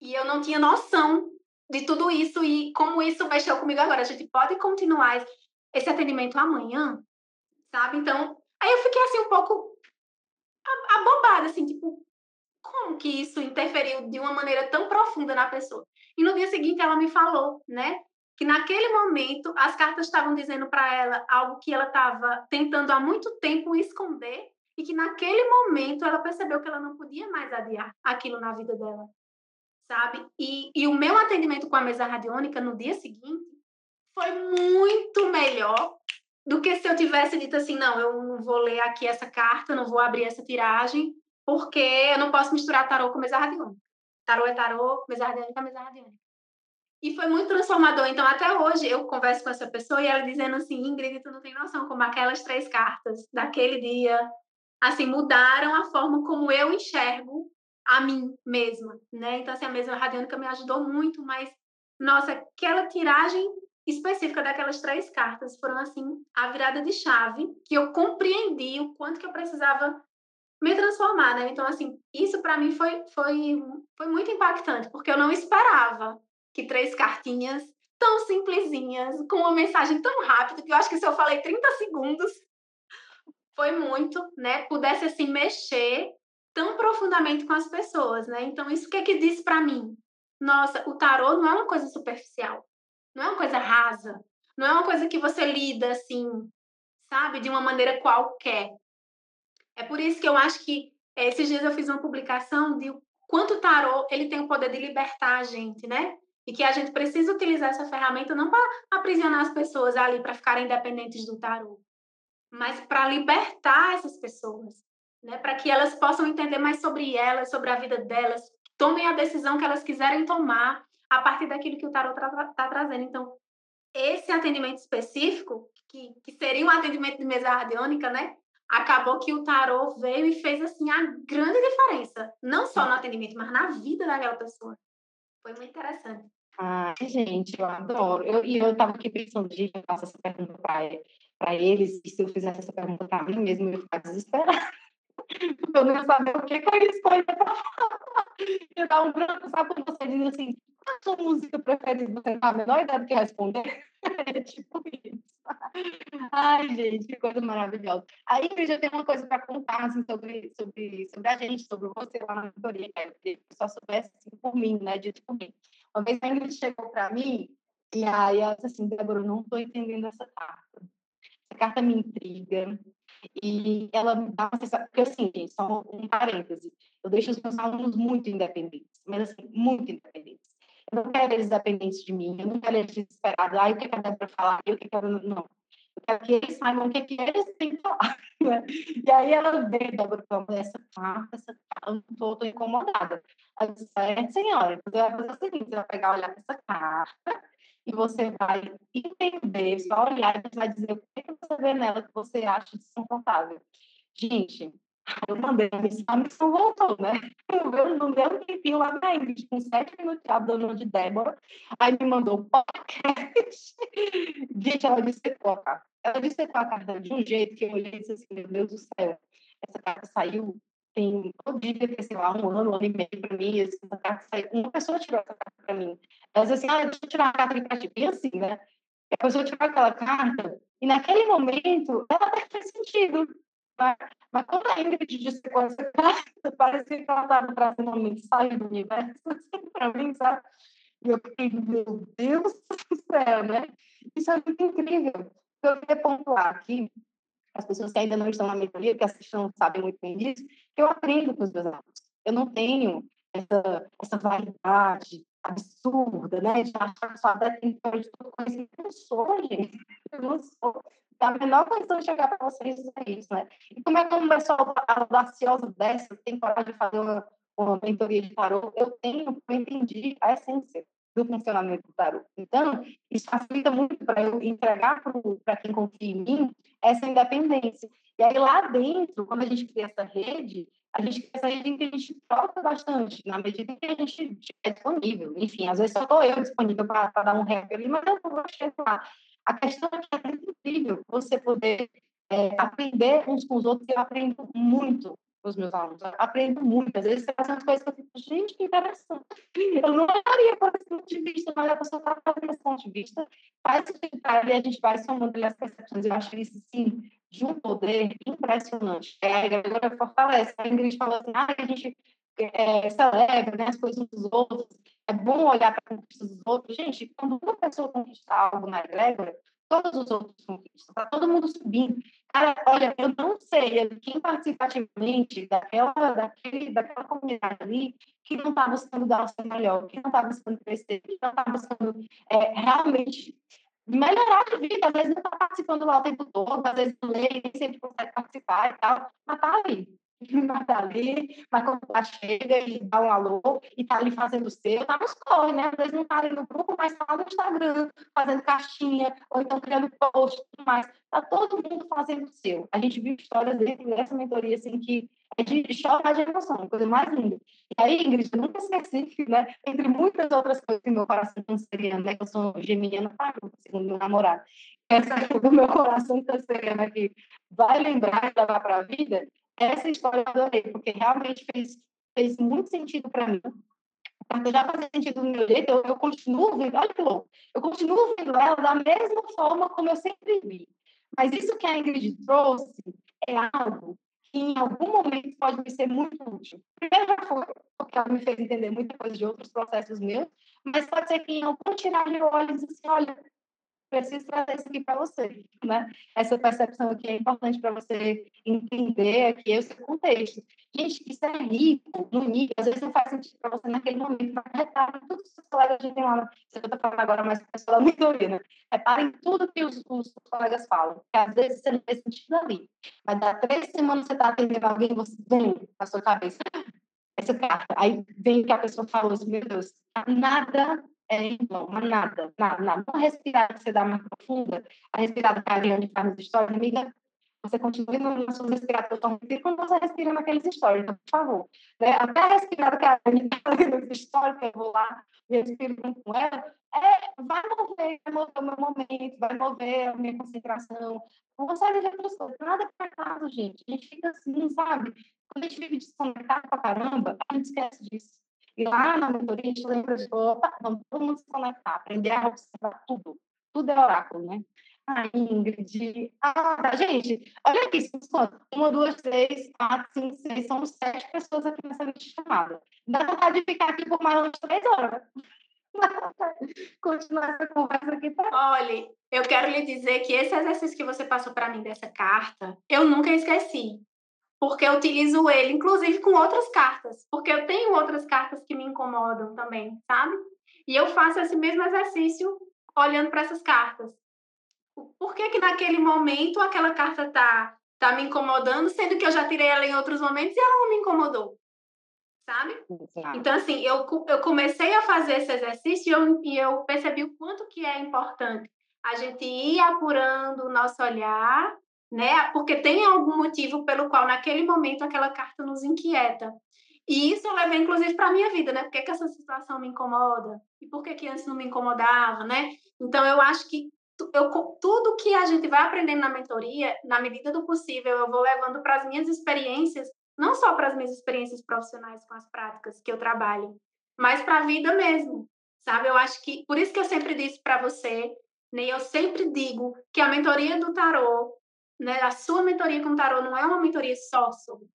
E eu não tinha noção de tudo isso e como isso mexeu comigo agora. A gente pode continuar esse atendimento amanhã, sabe? Então, aí eu fiquei assim um pouco abobada, assim, tipo, como que isso interferiu de uma maneira tão profunda na pessoa? E no dia seguinte ela me falou, né? Que naquele momento as cartas estavam dizendo para ela algo que ela estava tentando há muito tempo esconder e que naquele momento ela percebeu que ela não podia mais adiar aquilo na vida dela sabe? E, e o meu atendimento com a mesa radiônica no dia seguinte foi muito melhor do que se eu tivesse dito assim, não, eu não vou ler aqui essa carta, não vou abrir essa tiragem, porque eu não posso misturar tarô com mesa radiônica. Tarô é tarô, mesa radiônica é mesa radiônica. E foi muito transformador. Então, até hoje, eu converso com essa pessoa e ela dizendo assim, Ingrid, tu não tem noção como aquelas três cartas daquele dia, assim, mudaram a forma como eu enxergo a mim mesma, né? Então, assim, a mesa radiônica me ajudou muito, mas, nossa, aquela tiragem específica daquelas três cartas foram, assim, a virada de chave, que eu compreendi o quanto que eu precisava me transformar, né? Então, assim, isso para mim foi, foi, foi muito impactante, porque eu não esperava que três cartinhas tão simplesinhas, com uma mensagem tão rápida, que eu acho que se eu falei 30 segundos, foi muito, né? Pudesse, assim, mexer tão profundamente com as pessoas, né? Então, isso que é que diz para mim? Nossa, o tarô não é uma coisa superficial, não é uma coisa rasa, não é uma coisa que você lida assim, sabe, de uma maneira qualquer. É por isso que eu acho que eh, esses dias eu fiz uma publicação de quanto o tarô ele tem o poder de libertar a gente, né? E que a gente precisa utilizar essa ferramenta não para aprisionar as pessoas ali para ficarem dependentes do tarô, mas para libertar essas pessoas, né, para que elas possam entender mais sobre elas, sobre a vida delas, tomem a decisão que elas quiserem tomar a partir daquilo que o tarot está tra trazendo. Então, esse atendimento específico, que, que seria um atendimento de mesa radiônica, né? Acabou que o tarot veio e fez assim a grande diferença, não só no atendimento, mas na vida daquela pessoa. Foi muito interessante. Ai, gente, eu adoro. E eu estava aqui pensando, gente, eu faço essa pergunta para eles, e se eu fizesse essa pergunta para mim mesmo, eu ia ficar desesperada. Eu não ia saber o que, que eu ia escolher para falar. Eu dar um branco, sabe quando você diz assim, a sua música preferida, você não a menor ideia do que responder? <laughs> É tipo isso. Ai, gente, que coisa maravilhosa. Aí, Ingrid, eu tenho uma coisa para contar assim, sobre, sobre, sobre a gente, sobre você lá na mentoria, que é, só soubesse assim, por mim, né? Dito por mim. Uma vez a Ingrid chegou para mim e aí ela disse assim, Débora, eu não estou entendendo essa carta. Essa carta me intriga, e ela me dá uma sensação, porque assim, gente, só um parêntese, eu deixo os meus alunos muito independentes, mas assim, muito independentes. Eu não quero eles dependentes de mim, eu não quero eles desesperados, ah, o que é que eu para falar, o que que eu não. Eu quero que eles saibam o que, é que eles têm que falar. <laughs> Né? E aí ela veio, Débora, essa carta, essa carta, eu estou incomodada. Ela disse, é, senhora, você vai fazer o seguinte, você vai pegar, olhar essa carta, e você vai entender, só olhar e vai dizer o que, é que você vê nela que você acha desconfortável. Gente, Eu mandei a missão, a missão voltou, né? <laughs> Não deu um tempinho lá na Ingrid, com sete minutos de de Débora. Aí me mandou o podcast. <laughs> Gente, ela dissecou a carta. Ela dissecou a carta de um jeito que eu olhei e disse assim: Meu Deus do céu, essa carta saiu tem todo dia, sei lá, um ano, um ano e meio para mim, saiu. Uma pessoa tirou essa carta para mim. Ela assim: Ah, deixa eu tirar a carta de pra ti. E assim, né? a pessoa tirou aquela carta, e naquele momento, ela até fez sentido. Mas, mas quando a Ingrid disse com essa carta, <laughs> parecia que ela estava trazendo uma mensagem do universo <laughs> assim, para mim, sabe? E eu fiquei, meu Deus do céu, né? Isso é muito incrível. Eu queria pontuar aqui, as pessoas que ainda não estão na mentoria, que assistem sabem muito bem disso, que eu aprendo com os meus alunos. Eu não tenho essa, essa variedade absurda, né? De achar que só detentora de todo conhecimento. Eu não sou, gente. Eu não sou. A menor condição de chegar para vocês é isso, né? E como é que uma pessoa audaciosa dessa tem coragem de fazer uma, uma mentoria de tarô? Eu tenho, eu entendi a essência do funcionamento do tarô. Então, isso facilita muito para eu entregar para quem confia em mim essa independência. E aí, lá dentro, quando a gente cria essa rede, a gente quer sair de que a gente troca bastante, na medida que a gente estiver disponível. Enfim, às vezes só estou eu disponível para dar um rap ali, mas eu vou chegar. A questão é que é incrível você poder é, aprender uns com os outros, eu aprendo muito os meus alunos, eu aprendo muito. Às vezes você faz umas coisas que eu fico, gente, que interessante. Eu não olharia por esse ponto de vista, mas a pessoa está fazendo esse ponto de vista, faz sentido e a gente vai somando as percepções. Eu acho isso, sim, de um poder impressionante. É, a agora fortalece. A Ingrid falou assim, ah, a gente é, celebra né, as coisas dos outros, é bom olhar para a conquista dos outros. Gente, quando uma pessoa conquista algo na egrégora, todos os outros conquistam, está todo mundo subindo. Cara, olha, eu não sei quem participativamente daquela, daquele, daquela comunidade ali que não está buscando dar o seu melhor, que não está buscando crescer, que não está buscando é, realmente melhorar de vida. Às vezes não está participando lá o tempo todo, às vezes não lê, nem sempre consegue participar e tal, mas está ali. <laughs> Mas está ali, mas quando tá chega e dá um alô e está ali fazendo o seu, tá nos corre, né? Às vezes não está ali no grupo, mas está lá no Instagram, fazendo caixinha, ou então criando post e tudo mais. Está todo mundo fazendo o seu. A gente viu histórias dentro dessa mentoria, assim, que é de chorar de emoção, coisa mais linda. E aí, Ingrid, eu nunca esqueci, né, entre muitas outras coisas que meu coração canceriano, né, que eu sou geminiana, segundo meu namorado, essa do meu coração canceriano aqui vai lembrar e levar para a vida, essa história eu adorei, porque realmente fez, fez muito sentido para mim. Porque já fazia sentido no meu jeito, eu, eu continuo vendo, olha que louco, eu continuo vendo ela da mesma forma como eu sempre vi. Mas isso que a Ingrid trouxe é algo que em algum momento pode me ser muito útil. Primeiro já foi, porque ela me fez entender muita coisa de outros processos meus, mas pode ser que em algum tiragem eu olhe e assim, olha, preciso trazer isso aqui para você, né? Essa percepção aqui é importante para você entender aqui esse contexto. Gente, isso é rico no nível, às vezes não faz sentido para você naquele momento, mas repara em tudo que os colegas tem lá, você está falando agora mais pessoa da mentoria, né? Repara em tudo que os, os, colegas falam, que às vezes você não faz sentido ali, mas dá três semanas você está atendendo alguém, você vem na sua cabeça, essa carta, aí vem que a pessoa falou assim, meu Deus, nada é então, mas nada, nada, nada. Uma respirada que você dá mais profunda, a respirada Ariane faz nas histórias, amiga, você continua nas suas respiradas totalmente quando você respira naqueles stories, então, por favor. Né? Até a respirada que a Ariane <laughs> faz histórias, que eu vou lá e respiro com ela, é, vai mover, vai mover o meu momento, vai mover a minha concentração. Uma série de outras coisas. Nada por acaso, gente. A gente fica assim, sabe? Quando a gente vive desconectado pra caramba, a gente esquece disso. E lá na mentoria a gente lembra de, opa, vamos todo mundo se conectar, aprender a observar tudo. Tudo é oráculo, né? A Ingrid. Ah, tá, gente, olha aqui, uma, duas, três, quatro, cinco, seis, são sete pessoas aqui nessa chamada. Dá vontade de ficar aqui por mais umas três horas. <laughs> Continuar essa conversa aqui. Pra... Olha, eu quero lhe dizer que esse exercício que você passou para mim dessa carta, eu nunca esqueci porque eu utilizo ele, inclusive com outras cartas, porque eu tenho outras cartas que me incomodam também, sabe? E eu faço esse mesmo exercício olhando para essas cartas. Por que que naquele momento aquela carta tá tá me incomodando, sendo que eu já tirei ela em outros momentos e ela não me incomodou? Sabe? Exato. Então, assim, eu, eu comecei a fazer esse exercício e eu, e eu percebi o quanto que é importante a gente ir apurando o nosso olhar né? Porque tem algum motivo pelo qual naquele momento aquela carta nos inquieta. E isso eu levei, inclusive, para a minha vida, né? Por que, que, essa situação me incomoda? E por que, que antes não me incomodava, né? Então, eu acho que eu, tudo que a gente vai aprendendo na mentoria, na medida do possível, eu vou levando para as minhas experiências, não só para as minhas experiências profissionais com as práticas que eu trabalho, mas para a vida mesmo, sabe? Eu acho que, por isso que eu sempre disse para você, né? Eu sempre digo que a mentoria do tarô, né? A sua mentoria com o tarô não é uma mentoria só sobre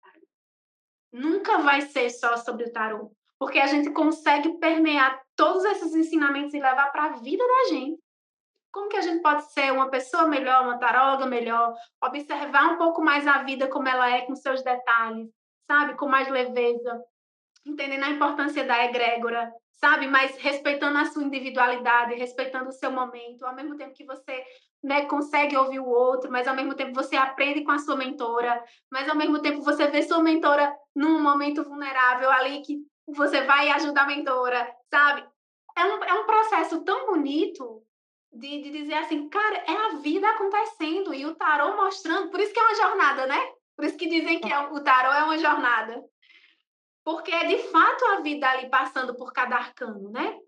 nunca vai ser só sobre o tarô, porque a gente consegue permear todos esses ensinamentos e levar para a vida da gente. Como que a gente pode ser uma pessoa melhor, uma taróloga melhor, observar um pouco mais a vida como ela é, com seus detalhes, sabe? Com mais leveza, entendendo a importância da egrégora, sabe? Mas respeitando a sua individualidade, respeitando o seu momento, ao mesmo tempo que você né, consegue ouvir o outro, mas ao mesmo tempo você aprende com a sua mentora, mas ao mesmo tempo você vê sua mentora num momento vulnerável ali que você vai ajudar a mentora, sabe? É um, é um processo tão bonito de, de dizer assim, cara, é a vida acontecendo e o tarô mostrando, por isso que é uma jornada, né? Por isso que dizem que é, o tarô é uma jornada. Porque é de fato a vida ali passando por cada arcano, né?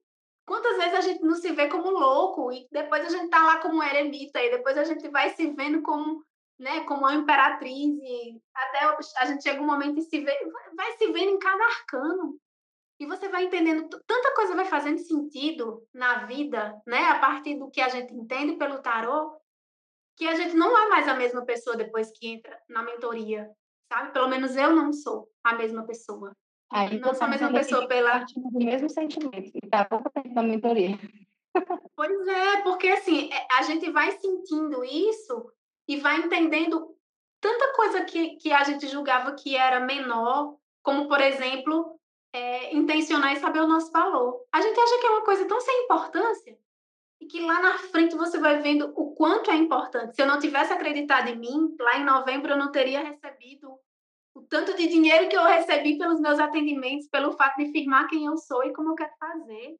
Quantas vezes a gente não se vê como louco e depois a gente tá lá como eremita e depois a gente vai se vendo como, né, como uma imperatriz e até a gente chega um momento e se vê, vai se vendo em cada arcano. E você vai entendendo, tanta coisa vai fazendo sentido na vida, né, a partir do que a gente entende pelo tarô, que a gente não é mais a mesma pessoa depois que entra na mentoria, sabe? Pelo menos eu não sou a mesma pessoa. Aí não sou a mesma pessoa pela. do mesmo sentimento, e tá pouco tempo na mentoria. <laughs> Pois é, porque assim, é, a gente vai sentindo isso e vai entendendo tanta coisa que, que a gente julgava que era menor, como, por exemplo, é, intencionar e saber o nosso valor. A gente acha que é uma coisa tão sem importância e que lá na frente você vai vendo o quanto é importante. Se eu não tivesse acreditado em mim, lá em novembro eu não teria recebido o tanto de dinheiro que eu recebi pelos meus atendimentos, pelo fato de firmar quem eu sou e como eu quero fazer,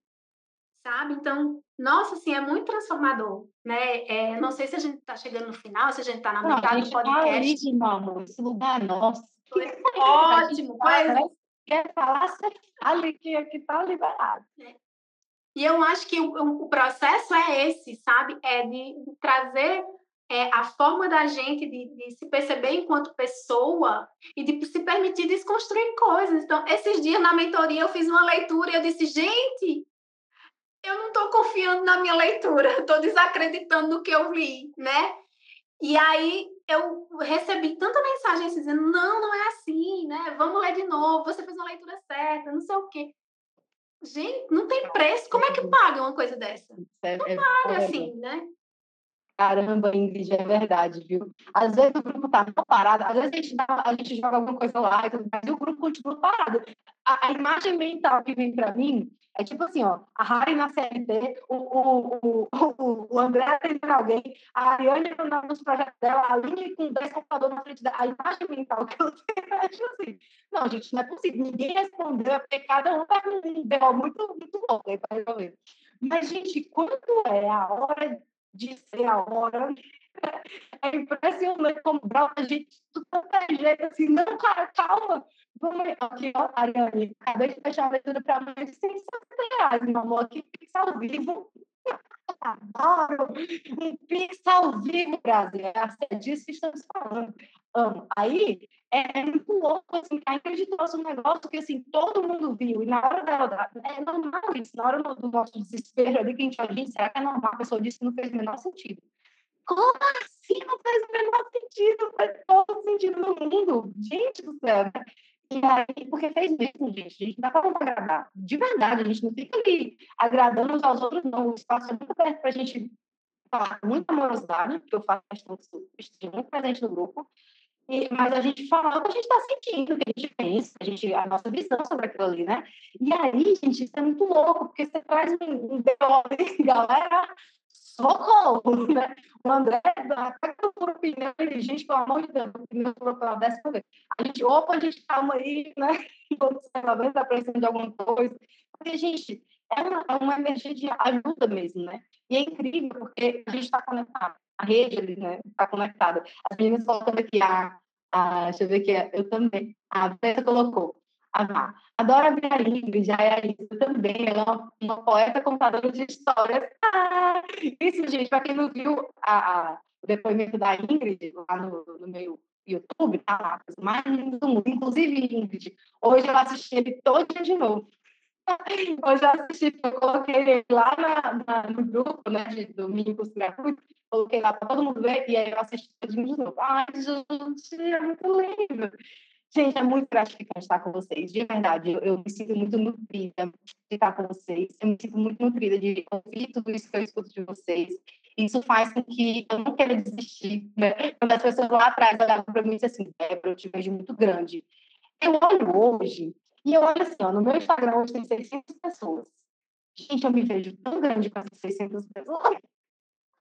sabe? Então, nossa, assim, é muito transformador, né? É, não sei se a gente está chegando no final, se a gente está na metade do podcast. Tá ali, de esse lugar nosso. Foi ótimo, pois... Quer falar, você fala que aqui está liberado. É. E eu acho que o, o, processo é esse, sabe? É de trazer é, a forma da gente de, de, se perceber enquanto pessoa e de se permitir desconstruir coisas. Então, esses dias na mentoria eu fiz uma leitura e eu disse, gente, eu não estou confiando na minha leitura, <laughs> estou desacreditando no que eu li, né? E aí eu recebi tanta mensagem dizendo, não, não é assim, né? Vamos ler de novo, você fez uma leitura certa, não sei o quê. Gente, não tem preço. Como é que paga uma coisa dessa? É, não é paga assim, né? Caramba, Ingrid, é verdade, viu? Às vezes o grupo tá parado, às vezes a gente, dá, a gente joga alguma coisa lá e tudo mais, e o grupo continua parado. A, a imagem mental que vem para mim é tipo assim, ó, a Harry na CLT, o, o, o, o André atendendo alguém, a Ariane nos projetos dela, a Aline com 10 computadores na frente dela, a imagem mental que eu tenho é tipo assim, não, gente, não é possível, ninguém respondeu, é porque cada um tá com um B.O. muito, muito louco aí para resolver. Mas, gente, quando é a hora de ser a hora. É impressionante como brota gente de tanta jeito assim, não, cara, calma. Vamos aqui, ó, Ariane, acabei de fechar a leitura para mais de 160 reais, meu amor, aqui, Pix ao vivo. Adoro! Pix ao vivo, Brasil. É disso que estamos falando. Amo. Aí, é, é muito louco, assim, a gente um negócio que, assim, todo mundo viu, e na hora dela, é normal isso, na hora do nosso desespero ali, que a gente, a gente será que é normal? A pessoa disse que não fez o menor sentido. Como assim não fez o menor sentido? Faz todo sentido no mundo. Gente do céu, né? Porque fez mesmo, gente. A gente não dá para agradar. De verdade, a gente não fica ali agradando uns aos outros, não. O espaço é muito perto para a gente falar com muita amorosidade, porque eu faço questão muito presente no grupo. E, mas a gente fala o que a gente está sentindo, o que a gente pensa, a, gente, a nossa visão sobre aquilo ali, né? E aí, gente, isso é muito louco, porque você traz um, um <laughs> galera, socorro, né? O André, ataca por opinião, ele, gente, pelo amor de Deus, pela décima vez. A gente, opa, a gente, calma aí, né? <laughs> Vamos saber está precisando de alguma coisa. Porque, gente, é uma, é uma emergência de ajuda mesmo, né? E é incrível, porque a gente está conectado a rede ali, né? Está conectada. As meninas colocando aqui, a, a, deixa eu ver aqui, eu também. A Beta colocou. A, adoro a minha Ingrid, já é a Ingrid também, ela é uma, poeta contadora de histórias. Ah, isso, gente, para quem não viu a, a, o depoimento da Ingrid lá no, no meu YouTube, tá lá, mais lindos do mundo. Inclusive, Ingrid, hoje eu assisti ele todo de novo. Hoje eu assisti, eu coloquei ele lá na, na, no grupo né, de, do Mini Curso Gratuito, coloquei lá para todo mundo ver, e aí eu assisti de novo. Ai, gente, é muito lindo. Gente, é muito gratificante estar com vocês, de verdade. Eu, eu, me sinto muito nutrida de estar com vocês. Eu me sinto muito nutrida de ouvir tudo isso que eu escuto de vocês. Isso faz com que eu não queira desistir. Né? Quando as pessoas lá atrás olhavam para mim e disseram assim, Débora, eu te vejo muito grande. Eu olho hoje e eu olho assim, ó, no meu Instagram hoje tem 600 pessoas. Gente, eu me vejo tão grande com essas 600 pessoas.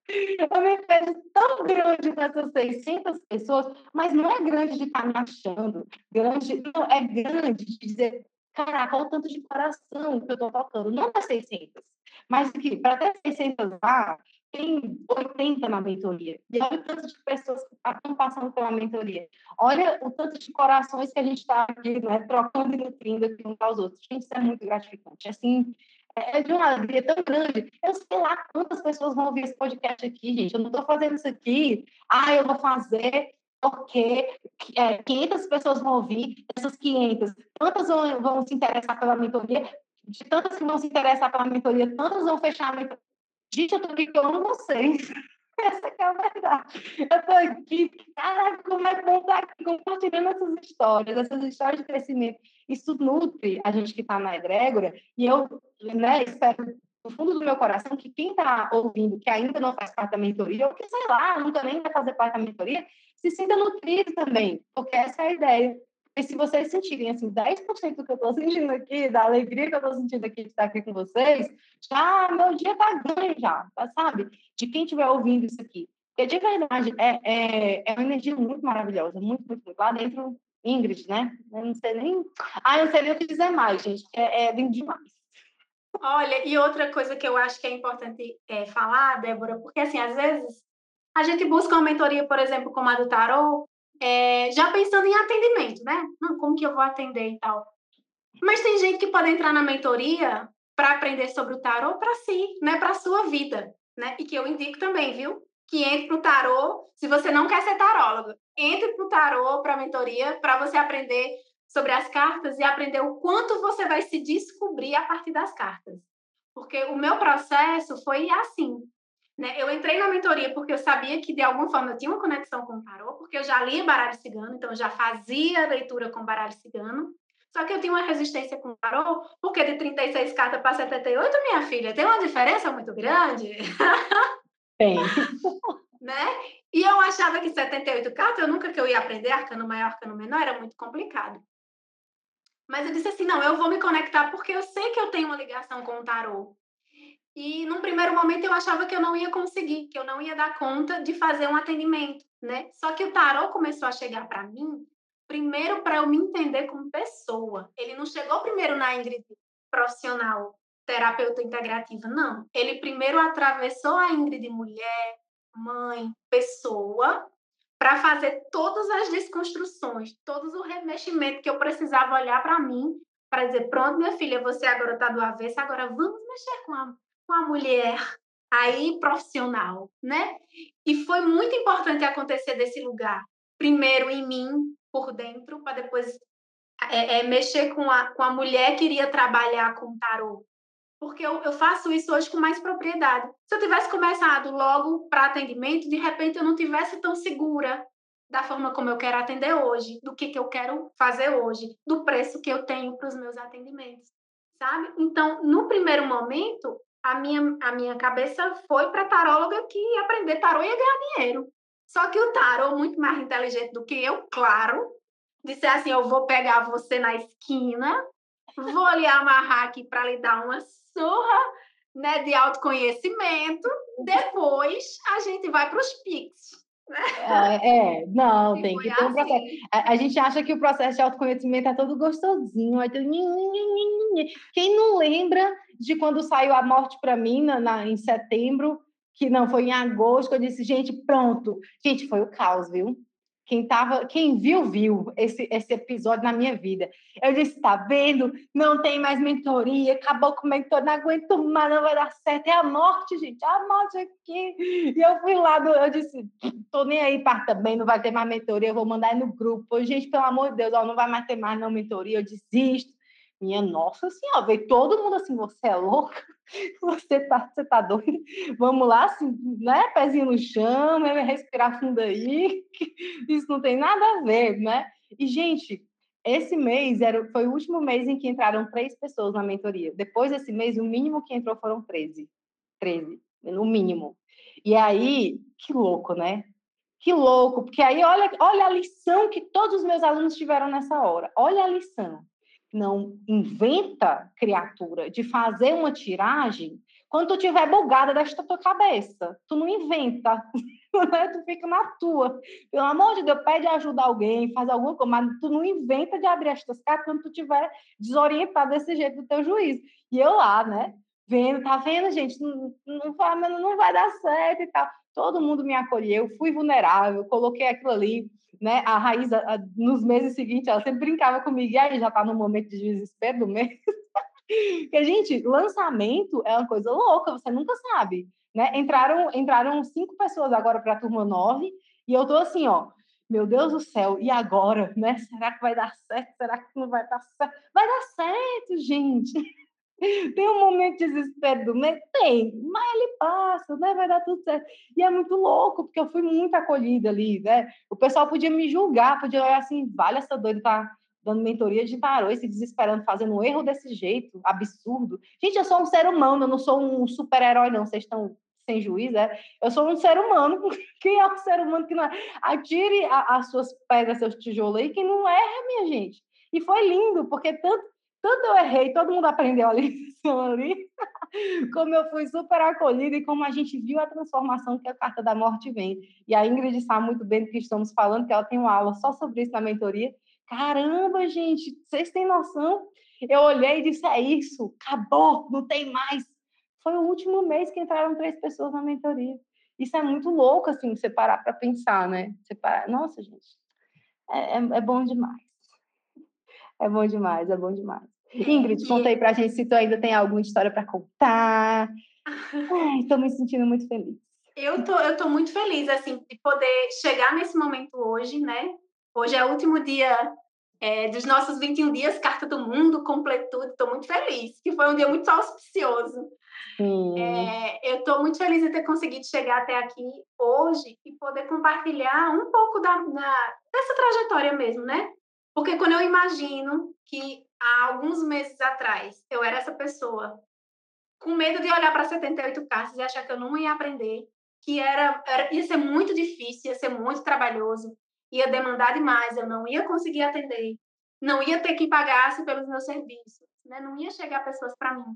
Eu me vejo tão grande com essas 600 pessoas, mas não é grande de estar me achando, grande, não, é grande de dizer, caraca, olha o tanto de coração que eu estou tocando, não é 600, mas para ter 600 lá, tem 80 na mentoria. E olha o tanto de pessoas que estão passando pela mentoria. Olha o tanto de corações que a gente está aqui, né, trocando e nutrindo aqui uns aos outros. Gente, isso é muito gratificante. Assim, é de uma alegria tão grande. Eu sei lá quantas pessoas vão ouvir esse podcast aqui, gente. Eu não estou fazendo isso aqui. Ah, eu vou fazer porque é, 500 pessoas vão ouvir. Essas 500, quantas vão, vão se interessar pela mentoria? De tantas que vão se interessar pela mentoria, tantas vão fechar a mentoria. Gente, eu estou aqui que eu amo vocês. Essa é a verdade. Eu estou aqui, caraca, como é bom estar aqui compartilhando essas histórias, essas histórias de crescimento. Isso nutre a gente que está na egrégora, e eu né, espero no fundo do meu coração que quem está ouvindo, que ainda não faz parte da mentoria, ou que, sei lá, nunca nem vai fazer parte da mentoria, se sinta nutrido também, porque essa é a ideia. E se vocês sentirem, assim, 10% do que eu estou sentindo aqui, da alegria que eu estou sentindo aqui de estar aqui com vocês, já, meu dia está ganho já, tá, sabe? De quem estiver ouvindo isso aqui. Porque, de verdade, é, é, é uma energia muito maravilhosa, muito, muito, muito. Lá dentro, Ingrid, né? Eu não sei nem... Ah, eu não sei nem o que dizer mais, gente. É, é demais. Olha, e outra coisa que eu acho que é importante é, falar, Débora, porque, assim, às vezes a gente busca uma mentoria, por exemplo, como a do Tarot, é, já pensando em atendimento, né? Não, como que eu vou atender e tal. Mas tem gente que pode entrar na mentoria para aprender sobre o tarô para si, né? Para a sua vida, né? E que eu indico também, viu? Que entre para o tarô, se você não quer ser tarólogo, entre para o tarô, para mentoria, para você aprender sobre as cartas e aprender o quanto você vai se descobrir a partir das cartas. Porque o meu processo foi assim. Né? Eu entrei na mentoria porque eu sabia que, de alguma forma, eu tinha uma conexão com o tarô, porque eu já lia baralho cigano, então eu já fazia leitura com baralho cigano. Só que eu tinha uma resistência com o tarô, porque de 36 cartas para 78, minha filha, tem uma diferença muito grande. Tem. <laughs> né? E eu achava que 78 cartas, eu nunca que eu ia aprender arcano maior, arcano menor, era muito complicado. Mas eu disse assim, não, eu vou me conectar porque eu sei que eu tenho uma ligação com o tarô. E num primeiro momento eu achava que eu não ia conseguir, que eu não ia dar conta de fazer um atendimento, né? Só que o tarô começou a chegar para mim primeiro para eu me entender como pessoa. Ele não chegou primeiro na Ingrid profissional, terapeuta integrativa, não. Ele primeiro atravessou a Ingrid mulher, mãe, pessoa, para fazer todas as desconstruções, todos o remeximento que eu precisava olhar para mim, para dizer, pronto, minha filha, você agora está do avesso, agora vamos mexer com a com a mulher aí profissional, né? E foi muito importante acontecer desse lugar. Primeiro em mim, por dentro, para depois é, é, mexer com a, com a mulher que iria trabalhar com tarô. Porque eu, eu faço isso hoje com mais propriedade. Se eu tivesse começado logo para atendimento, de repente eu não tivesse tão segura da forma como eu quero atender hoje, do que, que eu quero fazer hoje, do preço que eu tenho para os meus atendimentos, sabe? Então, no primeiro momento, a minha, a minha cabeça foi para taróloga que ia aprender tarô e ia ganhar dinheiro. Só que o tarô, muito mais inteligente do que eu, claro, disse assim: eu vou pegar você na esquina, vou lhe amarrar aqui para lhe dar uma surra né, de autoconhecimento, depois a gente vai para os PIX. É, é, não, tem que ter um processo. Assim. A, a, gente acha que o processo de autoconhecimento é todo gostosinho. É tudo... Quem não lembra de quando saiu a morte para mim na, na, em setembro, que não, foi em agosto, eu disse, gente, pronto. Gente, foi o caos, viu? Quem, tava, quem viu, viu esse, esse episódio na minha vida. Eu disse: tá vendo? Não tem mais mentoria, acabou com mentoria, não aguento mais, não vai dar certo. É a morte, gente, é a morte aqui. E eu fui lá, eu disse: tô nem aí, par também, não vai ter mais mentoria, eu vou mandar no grupo. Gente, pelo amor de Deus, ó, não vai mais ter mais não mentoria, eu desisto. Minha nossa senhora, veio todo mundo assim, você é louca? <laughs> Você tá, você tá doido? Vamos lá, assim, né? Pezinho no chão, né? respirar fundo aí. <laughs> Isso não tem nada a ver, né? E, gente, esse mês era, foi o último mês em que entraram três pessoas na mentoria. Depois desse mês, o mínimo que entrou foram 13. 13, no mínimo. E aí, que louco, né? Que louco, porque aí olha, olha a lição que todos os meus alunos tiveram nessa hora. Olha a lição não inventa, criatura, de fazer uma tiragem quando tu tiver bugada desta tua cabeça. Tu não inventa, <laughs> né? tu fica na tua. Pelo amor de Deus, pede ajuda a alguém, faz alguma coisa, mas tu não inventa de abrir estas cartas quando tu tiver desorientado desse jeito do teu juízo. E eu lá, né? Vendo, tá vendo, gente? Não, não, vai, não vai dar certo e tal. Todo mundo me acolheu, fui vulnerável, coloquei aquilo ali né? A Raiz, nos meses seguintes, ela sempre brincava comigo, e aí já está no momento de desespero do mês. <laughs> Porque, gente, lançamento é uma coisa louca, você nunca sabe, né? Entraram, entraram cinco pessoas agora para a turma nove, e eu tô assim, ó, meu Deus do céu, e agora, né? Será que vai dar certo? Será que não vai dar certo? Vai dar certo, gente! <laughs> Tem um momento de desespero do mês? Tem, mas ele passa, né? Vai dar tudo certo. E é muito louco, porque eu fui muito acolhida ali, né? O pessoal podia me julgar, podia olhar assim, vale essa doida tá dando mentoria de tarô e se desesperando, fazendo um erro desse jeito, absurdo. Gente, eu sou um ser humano, eu não sou um super-herói, não. Vocês estão sem juízo, é? Eu sou um ser humano. <laughs> Quem é um ser humano que não é? Atire as suas pedras, seus tijolos aí, quem não erra, minha gente. E foi lindo, porque tanto tanto eu errei, todo mundo aprendeu a <laughs> lição ali, como eu fui super acolhida e como a gente viu a transformação que a Carta da Morte vem. E a Ingrid sabe muito bem do que estamos falando, que ela tem uma aula só sobre isso na mentoria. Caramba, gente, vocês têm noção? Eu olhei e disse, é isso, acabou, não tem mais. Foi o último mês que entraram três pessoas na mentoria. Isso é muito louco, assim, você parar para pensar, né? Você parar... Nossa, gente, é, é, é bom demais. É bom demais, é bom demais. Ingrid, conta aí pra gente se tu ainda tem alguma história para contar. <laughs> Estou me sentindo muito feliz. Eu tô, eu tô muito feliz, assim, de poder chegar nesse momento hoje, né? Hoje é o último dia é, dos nossos 21 dias, Carta do Mundo, completude. Estou muito feliz, que foi um dia muito auspicioso. É, eu estou muito feliz de ter conseguido chegar até aqui hoje e poder compartilhar um pouco da, da, dessa trajetória mesmo, né? Porque quando eu imagino que há alguns meses atrás eu era essa pessoa com medo de olhar para 78 cartas e achar que eu não ia aprender, que era, era, ia ser muito difícil, ia ser muito trabalhoso, ia demandar demais, eu não ia conseguir atender, não ia ter que pagar pelos meus serviços, né? não ia chegar pessoas para mim.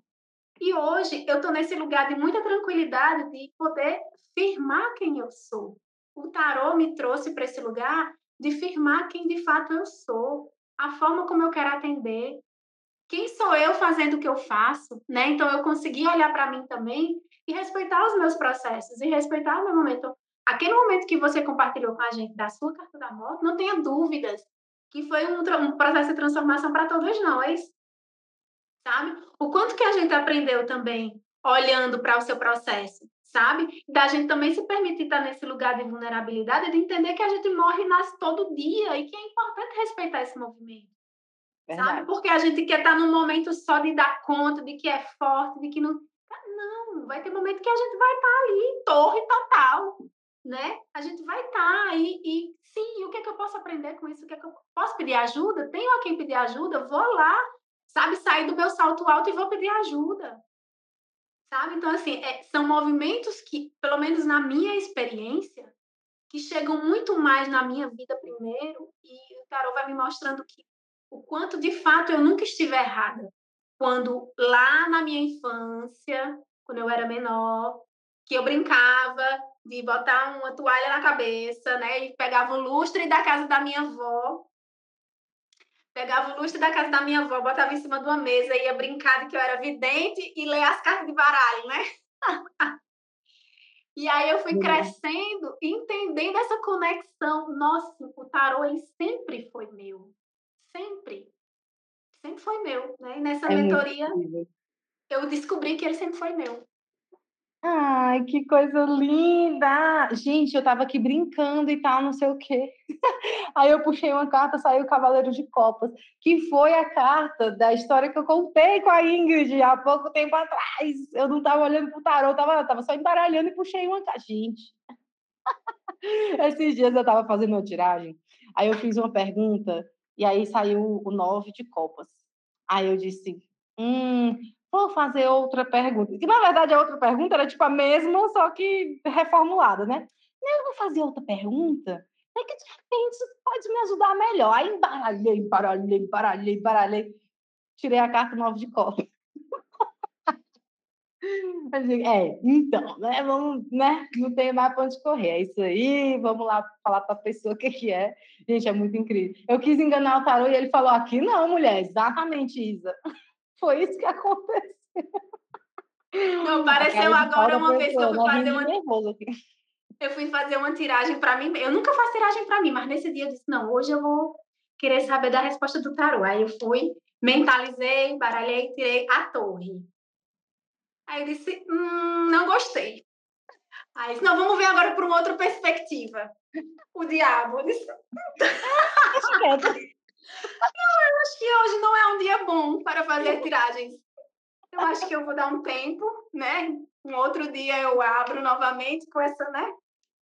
E hoje eu estou nesse lugar de muita tranquilidade de poder firmar quem eu sou. O tarô me trouxe para esse lugar de firmar quem de fato eu sou, a forma como eu quero atender, quem sou eu fazendo o que eu faço, né? Então eu consegui olhar para mim também e respeitar os meus processos e respeitar o meu momento. Aquele momento que você compartilhou com a gente da sua carta da morte, não tenha dúvidas que foi um, um processo de transformação para todos nós, sabe? O quanto que a gente aprendeu também olhando para o seu processo, sabe? Da gente também se permitir estar nesse lugar de vulnerabilidade de entender que a gente morre e nasce todo dia e que é importante respeitar esse movimento. Verdade. Sabe? Porque a gente quer estar num momento só de dar conta de que é forte, de que não. Não, vai ter momento que a gente vai estar ali, torre total, né? A gente vai estar aí e sim, o que é que eu posso aprender com isso? O que é que eu posso pedir ajuda? Tenho a quem pedir ajuda? Vou lá, sabe, sair do meu salto alto e vou pedir ajuda sabe? Então, assim, é, são movimentos que, pelo menos na minha experiência, que chegam muito mais na minha vida primeiro e o tarot vai me mostrando que o quanto de fato eu nunca estive errada. Quando lá na minha infância, quando eu era menor, que eu brincava de botar uma toalha na cabeça, né, e pegava o lustre da casa da minha avó Pegava o lustre da casa da minha avó, botava em cima de uma mesa, ia brincar de que eu era vidente e ler as cartas de baralho, né? <laughs> E aí eu fui crescendo, entendendo essa conexão. Nossa, o tarô ele sempre foi meu. Sempre. Sempre foi meu, né? E nessa é mentoria eu descobri que ele sempre foi meu. Ai, que coisa linda! Gente, eu tava aqui brincando e tal, não sei o quê. <laughs> Aí eu puxei uma carta, saiu o Cavaleiro de Copas, que foi a carta da história que eu contei com a Ingrid há pouco tempo atrás. Eu não tava olhando pro tarô, eu tava, tava só embaralhando e puxei uma carta. Gente, <laughs> esses dias eu tava fazendo uma tiragem, aí eu fiz uma pergunta e aí saiu o nove de copas. Aí eu disse, hum, vou fazer outra pergunta. Que na verdade a outra pergunta era tipo a mesma, só que reformulada, né? Eu vou fazer outra pergunta, é que de repente isso pode me ajudar melhor. Aí embaralhei, embaralhei, embaralhei, embaralhei. Tirei a carta nova de copa. <laughs> É, então, né? Vamos, né? Não tem mais para onde correr. É isso aí, vamos lá falar para a pessoa o que, que é. Gente, é muito incrível. Eu quis enganar o tarô e ele falou: aqui não, mulher, exatamente, Isa. Foi isso que <laughs> aconteceu. Não, pareceu agora uma vez que eu fui fazer uma. Eu fui fazer uma tiragem para mim. Eu nunca faço tiragem para mim, mas nesse dia eu disse: não, hoje eu vou querer saber da resposta do tarô. Aí eu fui, mentalizei, baralhei, tirei a torre. Aí eu disse: hum, não gostei. Aí disse: não, vamos ver agora por uma outra perspectiva. O diabo. Eu disse, <laughs> eu acho que hoje não é um dia bom para fazer tiragens. Eu acho que eu vou dar um tempo, né? Um outro dia eu abro novamente com essa, né?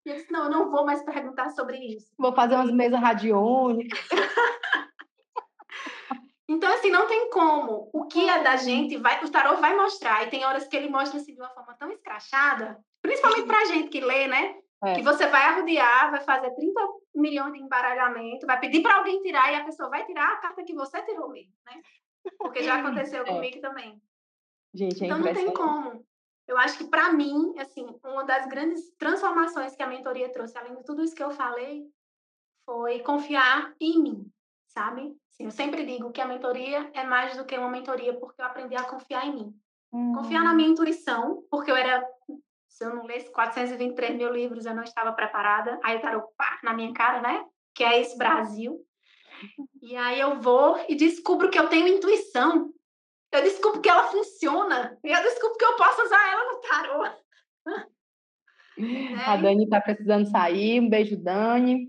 E eu disse, não, eu não vou mais perguntar sobre isso. Vou fazer umas mesas radiônicas. <laughs> então, assim, não tem como. O que é da gente, vai, o tarô vai mostrar. E tem horas que ele mostra assim, de uma forma tão escrachada, principalmente pra gente que lê, né? É. Que você vai arrodear, vai fazer 30 milhões de embaralhamento, vai pedir para alguém tirar e a pessoa vai tirar a carta que você tirou mesmo, né? Porque já aconteceu <laughs> é. comigo também. Gente, é então não tem como. Eu acho que para mim, assim, uma das grandes transformações que a mentoria trouxe, além de tudo isso que eu falei, foi confiar em mim, sabe? Assim, eu sempre digo que a mentoria é mais do que uma mentoria porque eu aprendi a confiar em mim. Hum. Confiar na minha intuição, porque eu era se eu não lesse 423 mil livros, eu não estava preparada. Aí o tarô, pá, na minha cara, né? Que é esse Brasil. E aí eu vou e descubro que eu tenho intuição. Eu descubro que ela funciona. E eu descubro que eu posso usar ela no tarô. <laughs> É. A Dani está precisando sair. Um beijo, Dani.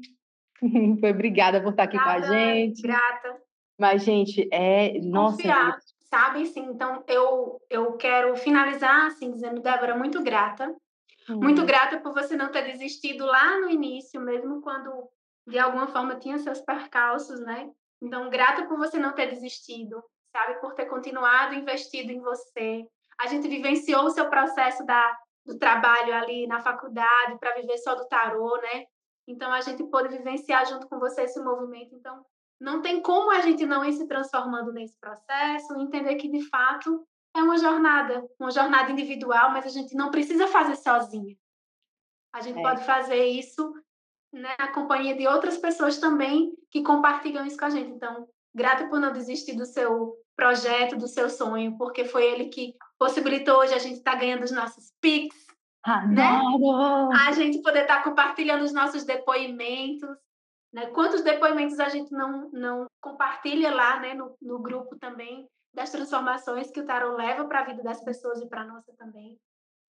<laughs> Foi obrigada por estar aqui Obrigada, com a gente. Grata. Mas, gente, é. Nossa. Confiar sabe? Sim, então eu, eu quero finalizar assim, dizendo, Débora, muito grata. Uhum. Muito grata por você não ter desistido lá no início, mesmo quando de alguma forma tinha seus percalços, né? Então, grata por você não ter desistido, sabe? Por ter continuado investido em você. A gente vivenciou o seu processo da, do trabalho ali na faculdade para viver só do tarô, né? Então, a gente pôde vivenciar junto com você esse movimento. Então, não tem como a gente não ir se transformando nesse processo, entender que de fato é uma jornada, uma jornada individual, mas a gente não precisa fazer sozinha. A gente é. pode fazer isso né, na companhia de outras pessoas também que compartilham isso com a gente. Então, grata por não desistir do seu projeto, do seu sonho, porque foi ele que possibilitou hoje a gente estar tá ganhando os nossos pics, né? A gente poder estar tá compartilhando os nossos depoimentos, né? Quantos depoimentos a gente não, não compartilha lá né, no, no grupo também das transformações que o tarot leva para a vida das pessoas e para a nossa também.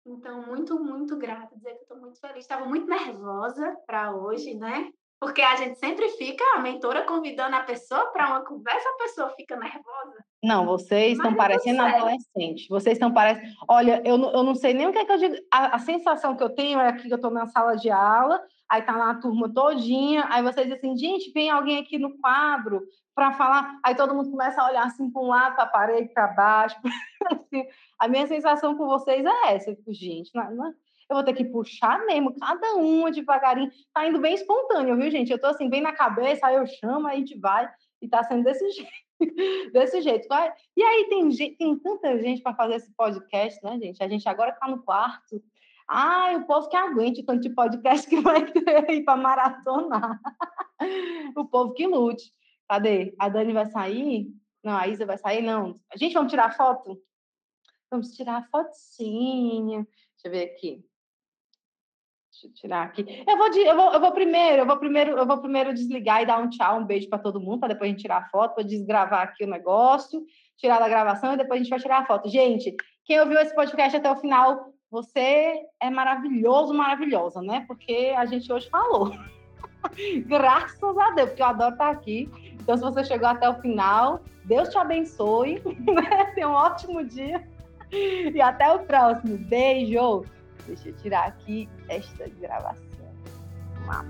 Então, muito, muito grata. Dizer que estou muito feliz. Estava muito nervosa para hoje, né? Porque a gente sempre fica, a mentora convidando a pessoa para uma conversa, a pessoa fica nervosa. Não, vocês estão parecendo adolescentes. Vocês estão parecendo. Olha, eu não, eu não sei nem o que é que eu digo. A, a sensação que eu tenho é que eu estou na sala de aula, aí tá lá a turma todinha, aí vocês assim, gente, vem alguém aqui no quadro para falar, aí todo mundo começa a olhar assim para um lado, para a parede, para baixo. <laughs> assim, a minha sensação com vocês é essa, gente, não, não, eu vou ter que puxar mesmo, cada uma devagarinho. Tá indo bem espontâneo, viu, gente? Eu tô assim, bem na cabeça, aí eu chamo, aí a gente vai, e tá sendo desse <laughs> jeito. desse jeito. E aí tem, tem tanta gente para fazer esse podcast, né, gente? A gente agora tá no quarto. Ai, o povo que aguente o tanto de podcast que vai <laughs> aí para maratonar. o povo que lute. Cadê? A Dani vai sair? Não, a Isa vai sair? Não. A gente, vamos tirar foto? Vamos tirar a fotinha. Deixa eu ver aqui. Deixa eu tirar aqui. Eu vou, eu vou, eu vou primeiro, eu vou primeiro, eu vou primeiro desligar e dar um tchau, um beijo para todo mundo, para depois a gente tirar a foto, para desgravar aqui o negócio, tirar da gravação e depois a gente vai tirar a foto. Gente, quem ouviu esse podcast até o final, você é maravilhoso, maravilhosa, né? Porque a gente hoje falou. <laughs> Graças a Deus, porque eu adoro estar aqui. Então, se você chegou até o final, Deus te abençoe. <laughs> Né? Tenha um ótimo dia. E até o próximo. Beijo! Deixa eu tirar aqui esta gravação. Vamos lá.